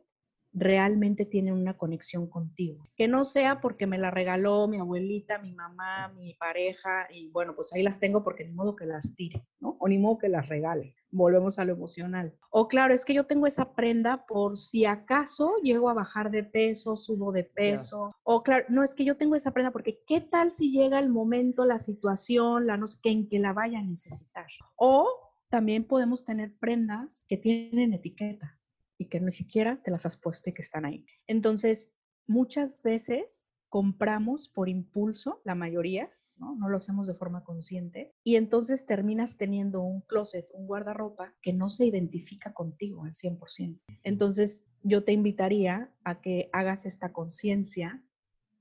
realmente tienen una conexión contigo? Que no sea porque me la regaló mi abuelita, mi mamá, mi pareja, y bueno, pues ahí las tengo porque ni modo que las tire, ¿no? O ni modo que las regale. volvemos a lo emocional. O claro, es que yo tengo esa prenda por si acaso llego a bajar de peso, subo de peso. O claro, no es que yo tengo esa prenda porque qué tal si llega el momento, la situación, la no sé en que la vaya a necesitar. O también podemos tener prendas que tienen etiqueta y que ni siquiera te las has puesto y que están ahí. Entonces, muchas veces compramos por impulso, la mayoría, ¿no? lo hacemos de forma consciente. Y entonces terminas teniendo un closet, un guardarropa que no se identifica contigo al 100%. Entonces, yo te invitaría a que hagas esta conciencia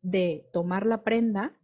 de tomar la prenda,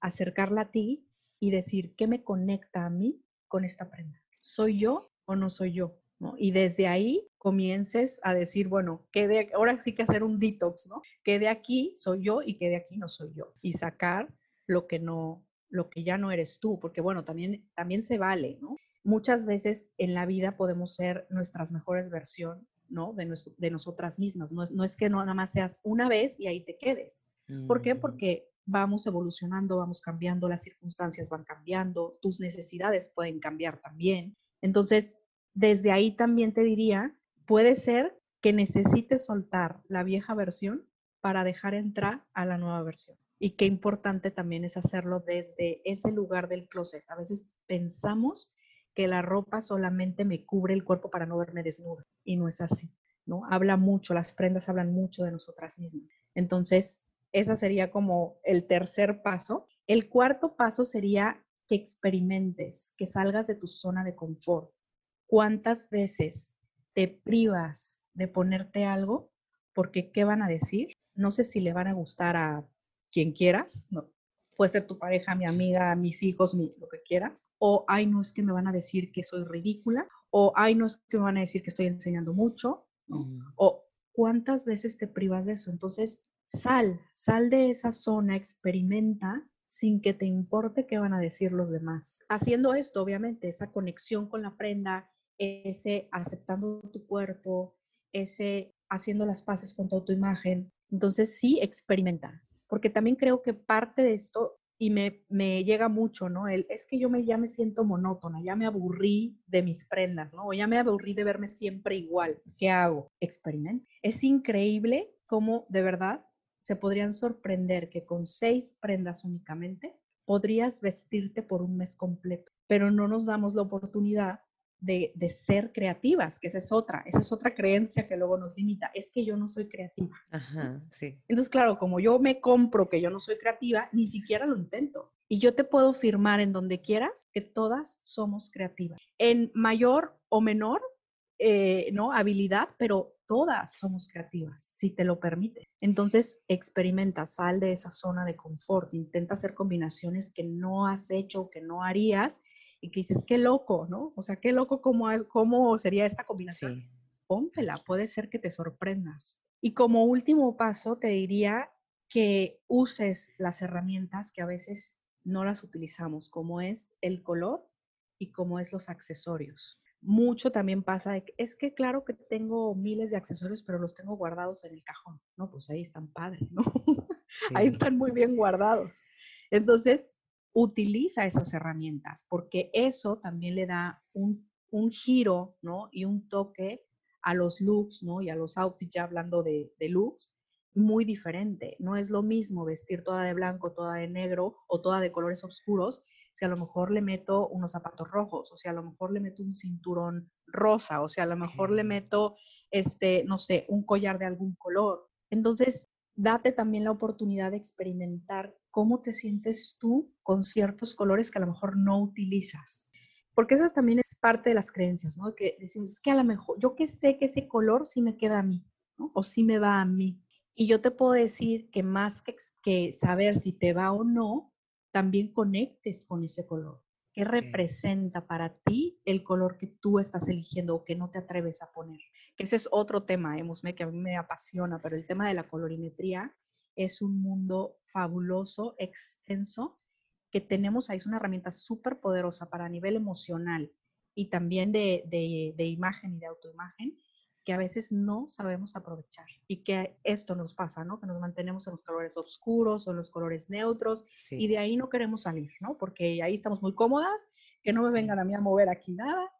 acercarla a ti y decir, ¿qué me conecta a mí con esta prenda? ¿Soy yo o no soy yo? Y desde ahí comiences a decir, bueno, que de, ahora sí que hacer un detox, ¿no? Que de aquí soy yo y que de aquí no soy yo. Y sacar lo que no, lo que ya no eres tú, porque bueno, también, también se vale, ¿no? Muchas veces en la vida podemos ser nuestras mejores versiones, ¿no? De, de nosotras mismas. No, no, es que no nada más seas una vez y ahí te quedes. ¿Por qué? Mm. Porque vamos evolucionando, vamos cambiando, las circunstancias van cambiando, tus necesidades pueden cambiar también. Entonces, desde ahí también te diría, puede ser que necesites soltar la vieja versión para dejar entrar a la nueva versión. Y qué importante también es hacerlo desde ese lugar del closet. A veces pensamos que la ropa solamente me cubre el cuerpo para no verme desnuda y no es así, ¿no? Habla mucho, las prendas hablan mucho de nosotras mismas. Entonces, esa sería como el tercer paso. El cuarto paso sería que experimentes, que salgas de tu zona de confort. ¿Cuántas veces te privas de ponerte algo porque qué van a decir? No sé si le van a gustar a quien quieras, no, puede ser tu pareja, mi amiga, mis hijos, lo que quieras, o ay, no es que me van a decir que soy ridícula, o ay, no es que me van a decir que estoy enseñando mucho, o cuántas veces te privas de eso. Entonces, sal, sal de esa zona, experimenta sin que te importe qué van a decir los demás. Haciendo esto, obviamente, esa conexión con la prenda, ese aceptando tu cuerpo, ese haciendo las paces con toda tu imagen. Entonces, sí, experimenta, porque también creo que parte de esto, y me, me llega mucho, ¿no? El, es que yo me, ya me siento monótona, ya me aburrí de mis prendas, ¿no? O ya me aburrí de verme siempre igual. ¿Qué hago? Experimento. Es increíble cómo de verdad se podrían sorprender que con seis prendas únicamente podrías vestirte por un mes completo, pero no nos damos la oportunidad de, ser creativas, que esa es otra, esa es otra creencia que luego nos limita, es que yo no soy creativa. Ajá, sí. Entonces, claro, como yo me compro que yo no soy creativa, ni siquiera lo intento. Y yo te puedo firmar en donde quieras que todas somos creativas, en mayor o menor eh, ¿no? habilidad, pero todas somos creativas, si te lo permite. Entonces, experimenta, sal de esa zona de confort, intenta hacer combinaciones que no has hecho, que no harías y que dices, qué loco, ¿no? O sea, qué loco cómo, es, cómo sería esta combinación. Sí. Póntela, puede ser que te sorprendas. Y como último paso, te diría que uses las herramientas que a veces no las utilizamos, como es el color y como es los accesorios. Mucho también pasa de que es que claro que tengo miles de accesorios, pero los tengo guardados en el cajón. No, pues ahí están padres, ¿no? ahí están muy bien guardados. Entonces, utiliza esas herramientas, porque eso también le da un, giro, ¿no? Y un toque a los looks, ¿no? Y a los outfits, ya hablando de, de looks, muy diferente. No es lo mismo vestir toda de blanco, toda de negro o toda de colores oscuros, si a lo mejor le meto unos zapatos rojos, o si a lo mejor le meto un cinturón rosa, o si a lo mejor le meto, este, no sé, un collar de algún color. Entonces, date también la oportunidad de experimentar cómo te sientes tú con ciertos colores que a lo mejor no utilizas. Porque esa también es parte de las creencias, ¿no? Que decimos, es que a lo mejor, yo que sé que ese color sí me queda a mí, ¿no? O sí me va a mí. Y yo te puedo decir que más que, que saber si te va o no, también conectes con ese color. ¿Qué representa para ti el color que tú estás eligiendo o que no te atreves a poner? ese es otro tema, hemos que a mí me apasiona, pero el tema de la colorimetría es un mundo fabuloso, extenso, que tenemos ahí, es una herramienta súper poderosa para nivel emocional y también de, de, imagen y de autoimagen, que a veces no sabemos aprovechar y que esto nos pasa, ¿no? Que nos mantenemos en los colores oscuros o en los colores neutros y de ahí no queremos salir, ¿no? Porque ahí estamos muy cómodas, que no me vengan a mí a mover aquí nada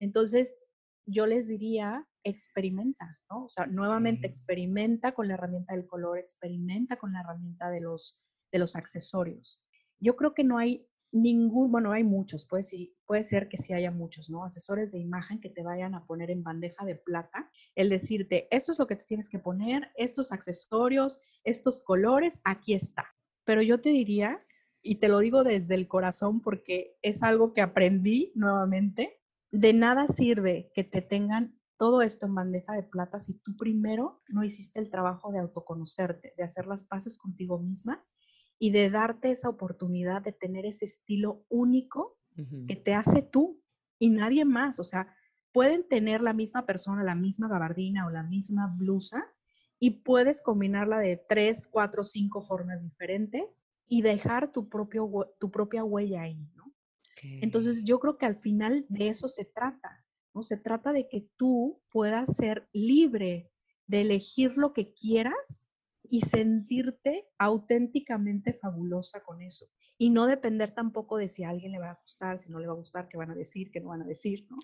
Entonces, yo les diría, experimenta, ¿no? O sea, nuevamente experimenta con la herramienta del color, experimenta con la herramienta de los, de los accesorios. Yo creo que no hay ningún, bueno, hay muchos, puede, puede ser que sí haya muchos, ¿no? Asesores de imagen que te vayan a poner en bandeja de plata, el decirte, esto es lo que te tienes que poner, estos accesorios, estos colores, aquí está. Pero yo te diría, y te lo digo desde el corazón porque es algo que aprendí nuevamente, de nada sirve que te tengan todo esto en bandeja de plata si tú primero no hiciste el trabajo de autoconocerte, de hacer las paces contigo misma y de darte esa oportunidad de tener ese estilo único que te hace tú y nadie más. O sea, pueden tener la misma persona, la misma gabardina o la misma blusa y puedes combinarla de tres, cuatro, cinco formas diferentes y dejar tu, propio, tu propia huella ahí, ¿no? Entonces yo creo que al final de eso se trata, ¿no? Se trata de que tú puedas ser libre de elegir lo que quieras y sentirte auténticamente fabulosa con eso. Y no depender tampoco de si a alguien le va a gustar, si no le va a gustar, qué van a decir, qué no van a decir, ¿no?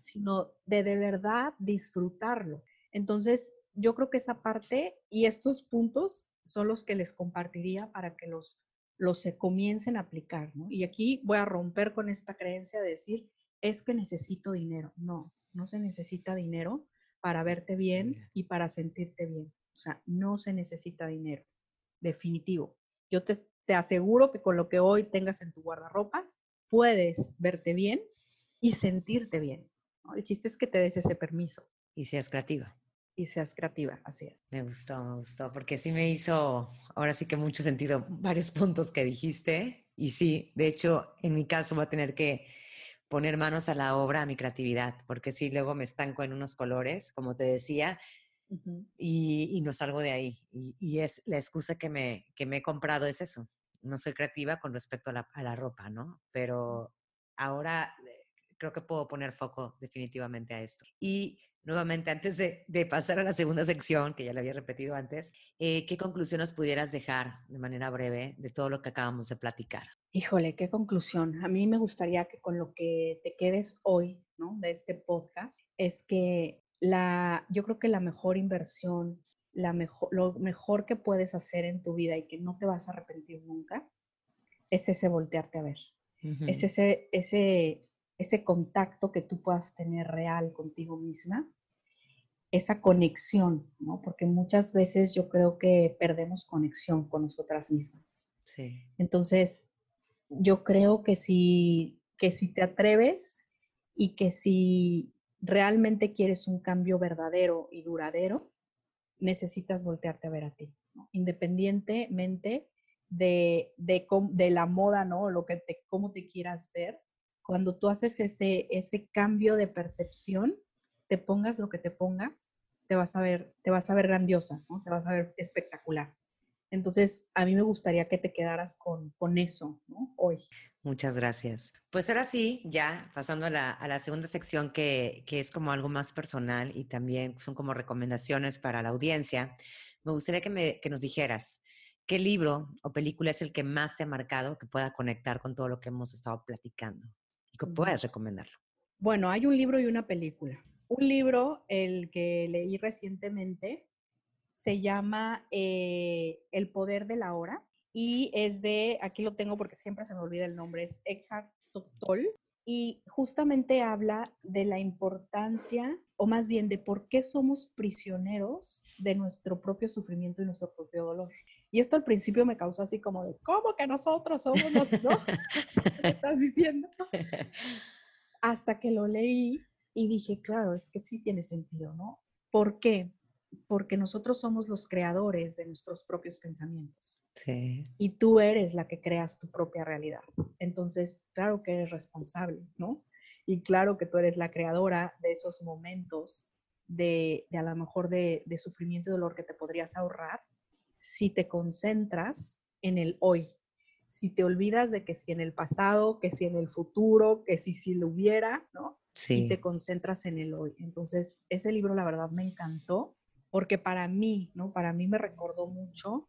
Sino de de verdad disfrutarlo. Entonces, yo creo que esa parte y estos puntos son los que les compartiría para que los, los se comiencen a aplicar, ¿no? Y aquí voy a romper con esta creencia de decir, es que necesito dinero. No, no se necesita dinero para verte bien y para sentirte bien. O sea, no se necesita dinero, definitivo. Yo te, aseguro que con lo que hoy tengas en tu guardarropa, puedes verte bien y sentirte bien. El chiste es que te des ese permiso. Y seas creativa. Y seas creativa, así es. Me gustó, me gustó, porque sí me hizo, ahora sí que mucho sentido, varios puntos que dijiste. Y sí, de hecho, en mi caso va a tener que poner manos a la obra a mi creatividad, porque sí, luego me estanco en unos colores, como te decía, y, no salgo de ahí. Y, es la excusa que me, que me he comprado es eso. No soy creativa con respecto a la, a la ropa, ¿no? Pero ahora creo que puedo poner foco definitivamente a esto. Y nuevamente, antes de, de pasar a la segunda sección, que ya le había repetido antes, eh, ¿qué conclusión nos pudieras dejar de manera breve de todo lo que acabamos de platicar? Híjole, qué conclusión. A mí me gustaría que con lo que te quedes hoy, ¿no? De este podcast, es que la, yo creo que la mejor inversión, la mejor, lo mejor que puedes hacer en tu vida y que no te vas a arrepentir nunca, es ese voltearte a ver. Es ese, ese, ese contacto que tú puedas tener real contigo misma, esa conexión, ¿no? Porque muchas veces yo creo que perdemos conexión con nosotras mismas. Sí. Entonces, yo creo que si, que si te atreves y que si realmente quieres un cambio verdadero y duradero, necesitas voltearte a ver a ti, independientemente de, de, la moda, ¿no? Lo que te, cómo te quieras ver. Cuando tú haces ese, ese cambio de percepción, te pongas lo que te pongas, te vas a ver, te vas a ver grandiosa, ¿no? Te vas a ver espectacular. Entonces, a mí me gustaría que te quedaras con, con eso ¿no? hoy. Muchas gracias. Pues ahora sí, ya pasando a la, segunda sección que, es como algo más personal y también son como recomendaciones para la audiencia, me gustaría que, me, que nos dijeras qué libro o película es el que más te ha marcado, que pueda conectar con todo lo que hemos estado platicando que puedas recomendarlo. Bueno, hay un libro y una película. Un libro, el que leí recientemente, se llama eh, El poder de la hora y es de, aquí lo tengo porque siempre se me olvida el nombre, es Eckhart Tolle y justamente habla de la importancia, o más bien de por qué somos prisioneros de nuestro propio sufrimiento y nuestro propio dolor. Y esto al principio me causó así como de, ¿cómo que nosotros somos los, no? ¿Qué estás diciendo? Hasta que lo leí y dije, claro, es que sí tiene sentido, ¿no? ¿Por qué? porque nosotros somos los creadores de nuestros propios pensamientos. Sí. Y tú eres la que creas tu propia realidad. Entonces, claro que eres responsable, ¿no? Y claro que tú eres la creadora de esos momentos de, a lo mejor de, de sufrimiento y dolor que te podrías ahorrar si te concentras en el hoy. Si te olvidas de que si en el pasado, que si en el futuro, que si si lo hubiera, ¿no? Sí. Y te concentras en el hoy. Entonces, ese libro la verdad me encantó porque para mí, ¿no? Para mí me recordó mucho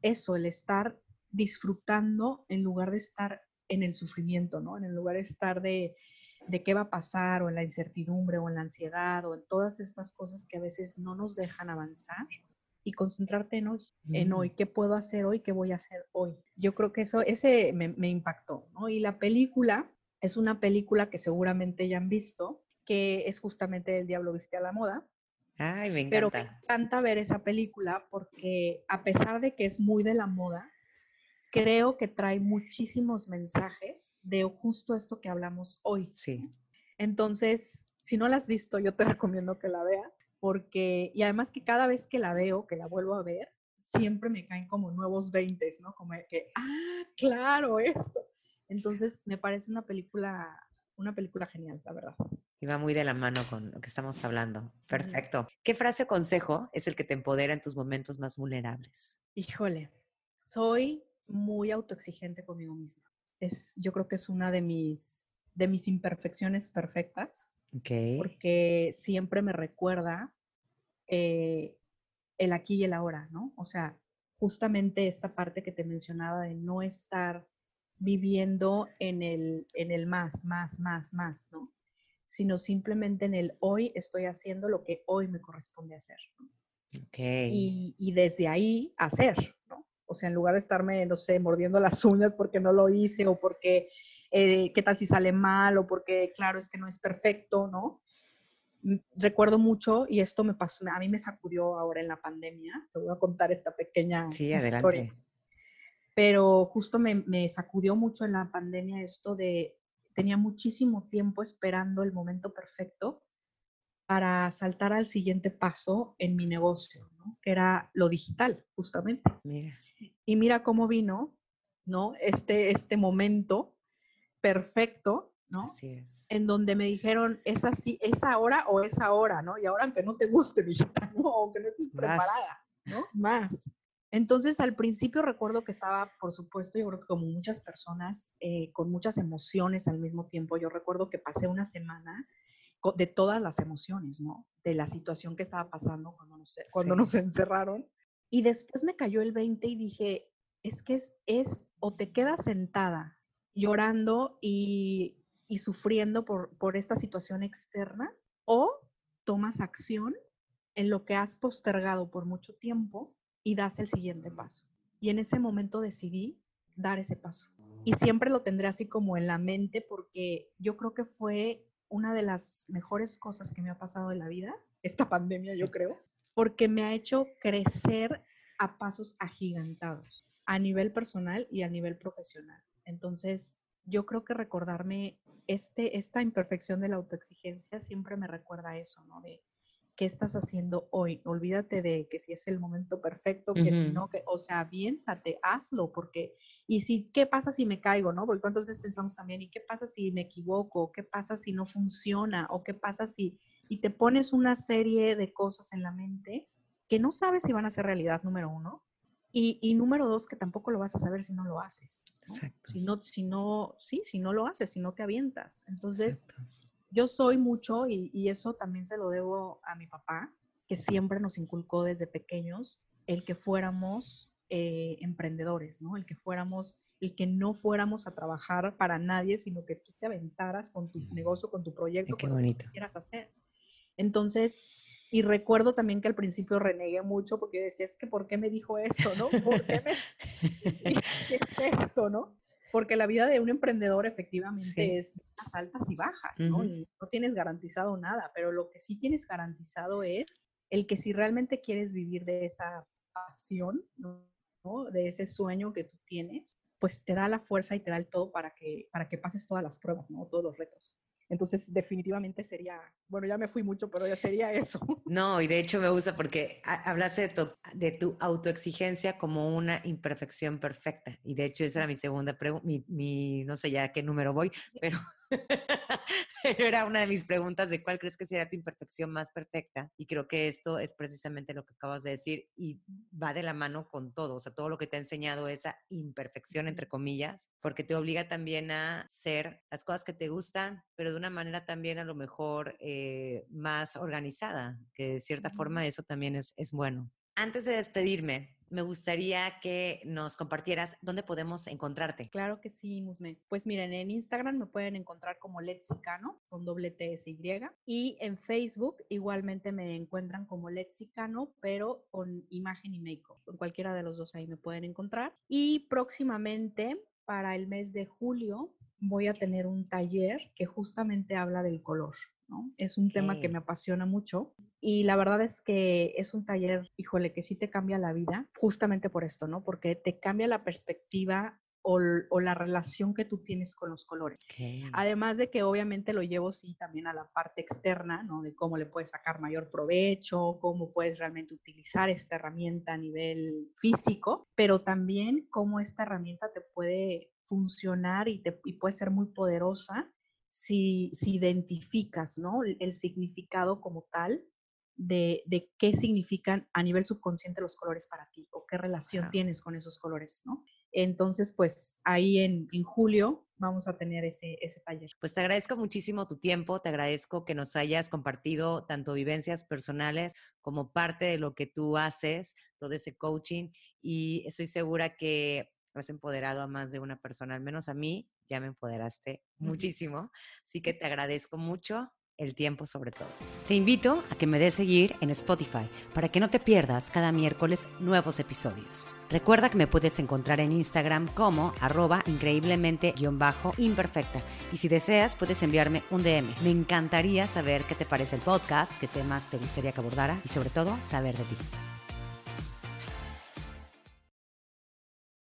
eso, el estar disfrutando en lugar de estar en el sufrimiento, ¿no? En lugar de estar de, de qué va a pasar o en la incertidumbre o en la ansiedad o en todas estas cosas que a veces no nos dejan avanzar y concentrarte en hoy, en hoy, mm. qué puedo hacer hoy, qué voy a hacer hoy. Yo creo que eso, ese me, me impactó, ¿no? Y la película es una película que seguramente ya han visto, que es justamente El Diablo Viste a la Moda. Ay, me encanta. Pero me encanta ver esa película porque a pesar de que es muy de la moda, creo que trae muchísimos mensajes de justo esto que hablamos hoy. Sí. Que si no la has visto, yo te recomiendo que la veas, porque, y además que cada vez que la veo, que la vuelvo a ver, siempre me caen como nuevos veintes, ¿no? Como que, ah, claro, esto. Entonces, me parece una película, una película genial, la verdad. Y va muy de la mano con lo que estamos hablando. Perfecto. ¿Qué frase o consejo es el que te empodera en tus momentos más vulnerables? Híjole, soy muy autoexigente conmigo misma. Es, yo creo que es una de mis, de mis imperfecciones perfectas. Porque siempre me recuerda eh, el aquí y el ahora, ¿no? O sea, justamente esta parte que te mencionaba de no estar viviendo en el, en el más, más, más, más, ¿no? Sino simplemente en el hoy estoy haciendo lo que hoy me corresponde hacer. Y, y, desde ahí hacer, ¿no? O sea, en lugar de estarme, no sé, mordiendo las uñas porque no lo hice o porque, eh, ¿qué tal si sale mal? O porque, claro, es que no es perfecto, ¿no? Mm, recuerdo mucho, y esto me pasó, a mí me sacudió ahora en la pandemia, te voy a contar esta pequeña sí, historia. Pero justo me, me sacudió mucho en la pandemia esto de, tenía muchísimo tiempo esperando el momento perfecto para saltar al siguiente paso en mi negocio, ¿no? que era lo digital, justamente. Mira. Y mira cómo vino, ¿no? Este, este momento perfecto, ¿no? Así es. En donde me dijeron, es así, es ahora o es ahora, ¿no? Y ahora aunque no te guste, ¿no? Aunque no estés preparada, ¿no? Más. Entonces, al principio recuerdo que estaba, por supuesto, yo creo que como muchas personas, eh, con muchas emociones al mismo tiempo. Yo recuerdo que pasé una semana de todas las emociones, ¿no? De la situación que estaba pasando cuando nos, cuando nos encerraron. Y después me cayó el 20 y dije, es que es, es o te quedas sentada llorando y, y sufriendo por, por esta situación externa, o tomas acción en lo que has postergado por mucho tiempo y das el siguiente paso. Y en ese momento decidí dar ese paso. Y siempre lo tendré así como en la mente porque yo creo que fue una de las mejores cosas que me ha pasado en la vida, esta pandemia yo creo, porque me ha hecho crecer a pasos agigantados a nivel personal y a nivel profesional. Entonces, yo creo que recordarme este, esta imperfección de la autoexigencia siempre me recuerda eso, ¿no? De qué estás haciendo hoy. Olvídate de que si es el momento perfecto, que si no, que, o sea, aviéntate, hazlo, porque, y si, ¿qué pasa si me caigo, no? Porque cuántas veces pensamos también, ¿y qué pasa si me equivoco? ¿Qué pasa si no funciona? ¿O qué pasa si, y te pones una serie de cosas en la mente que no sabes si van a ser realidad, número uno. Y, número dos, que tampoco lo vas a saber si no lo haces. Exacto. Si no, si no, sí, si no lo haces, si no te avientas. Entonces, yo soy mucho, y, eso también se lo debo a mi papá, que siempre nos inculcó desde pequeños el que fuéramos eh, emprendedores, ¿no? El que fuéramos, el que no fuéramos a trabajar para nadie, sino que tú te aventaras con tu negocio, con tu proyecto, con lo que quisieras hacer. Entonces, y recuerdo también que al principio renegué mucho porque decía, es que ¿por qué me dijo eso, no? ¿Por qué, me... ¿Qué es esto, no? Porque la vida de un emprendedor efectivamente es altas y bajas, ¿no? no tienes garantizado nada, pero lo que sí tienes garantizado es el que si realmente quieres vivir de esa pasión, ¿no? De ese sueño que tú tienes, pues te da la fuerza y te da el todo para que, para que pases todas las pruebas, ¿no? Todos los retos. Entonces, definitivamente sería, bueno, ya me fui mucho, pero ya sería eso. No, y de hecho me gusta porque hablaste de tu, de tu autoexigencia como una imperfección perfecta. Y de hecho esa era mi segunda pregunta, mi, no sé ya qué número voy, pero era una de mis preguntas de cuál crees que sería tu imperfección más perfecta. Y creo que esto es precisamente lo que acabas de decir y va de la mano con todo. O sea, todo lo que te ha enseñado esa imperfección, entre comillas, porque te obliga también a ser las cosas que te gustan, pero de una manera también a lo mejor eh, más organizada, que de cierta forma eso también es, es bueno. Antes de despedirme, me gustaría que nos compartieras dónde podemos encontrarte. Claro que sí, Musme. Pues miren, en Instagram me pueden encontrar como Lexicano, con doble T S Y, y en Facebook igualmente me encuentran como Lexicano, pero con imagen y make-up. En cualquiera de los dos ahí me pueden encontrar. Y próximamente, para el mes de julio, voy a tener un taller que justamente habla del color. Es un tema que me apasiona mucho y la verdad es que es un taller, híjole, que sí te cambia la vida, justamente por esto, ¿no? Porque te cambia la perspectiva o, la relación que tú tienes con los colores. Además de que obviamente lo llevo sí también a la parte externa, ¿no? De cómo le puedes sacar mayor provecho, cómo puedes realmente utilizar esta herramienta a nivel físico, pero también cómo esta herramienta te puede funcionar y, te, y puede ser muy poderosa si, identificas ¿no? el, significado como tal de, qué significan a nivel subconsciente los colores para ti o qué relación tienes con esos colores, ¿no? Entonces, pues ahí en, julio vamos a tener ese, ese taller. Pues te agradezco muchísimo tu tiempo, te agradezco que nos hayas compartido tanto vivencias personales como parte de lo que tú haces, todo ese coaching y estoy segura que has empoderado a más de una persona, al menos a mí, ya me empoderaste muchísimo. Así que te agradezco mucho el tiempo sobre todo. Te invito a que me des seguir en Spotify para que no te pierdas cada miércoles nuevos episodios. Recuerda que me puedes encontrar en Instagram como arroba increíblemente-imperfecta y si deseas puedes enviarme un DM. Me encantaría saber qué te parece el podcast, qué temas te gustaría que abordara y sobre todo saber de ti.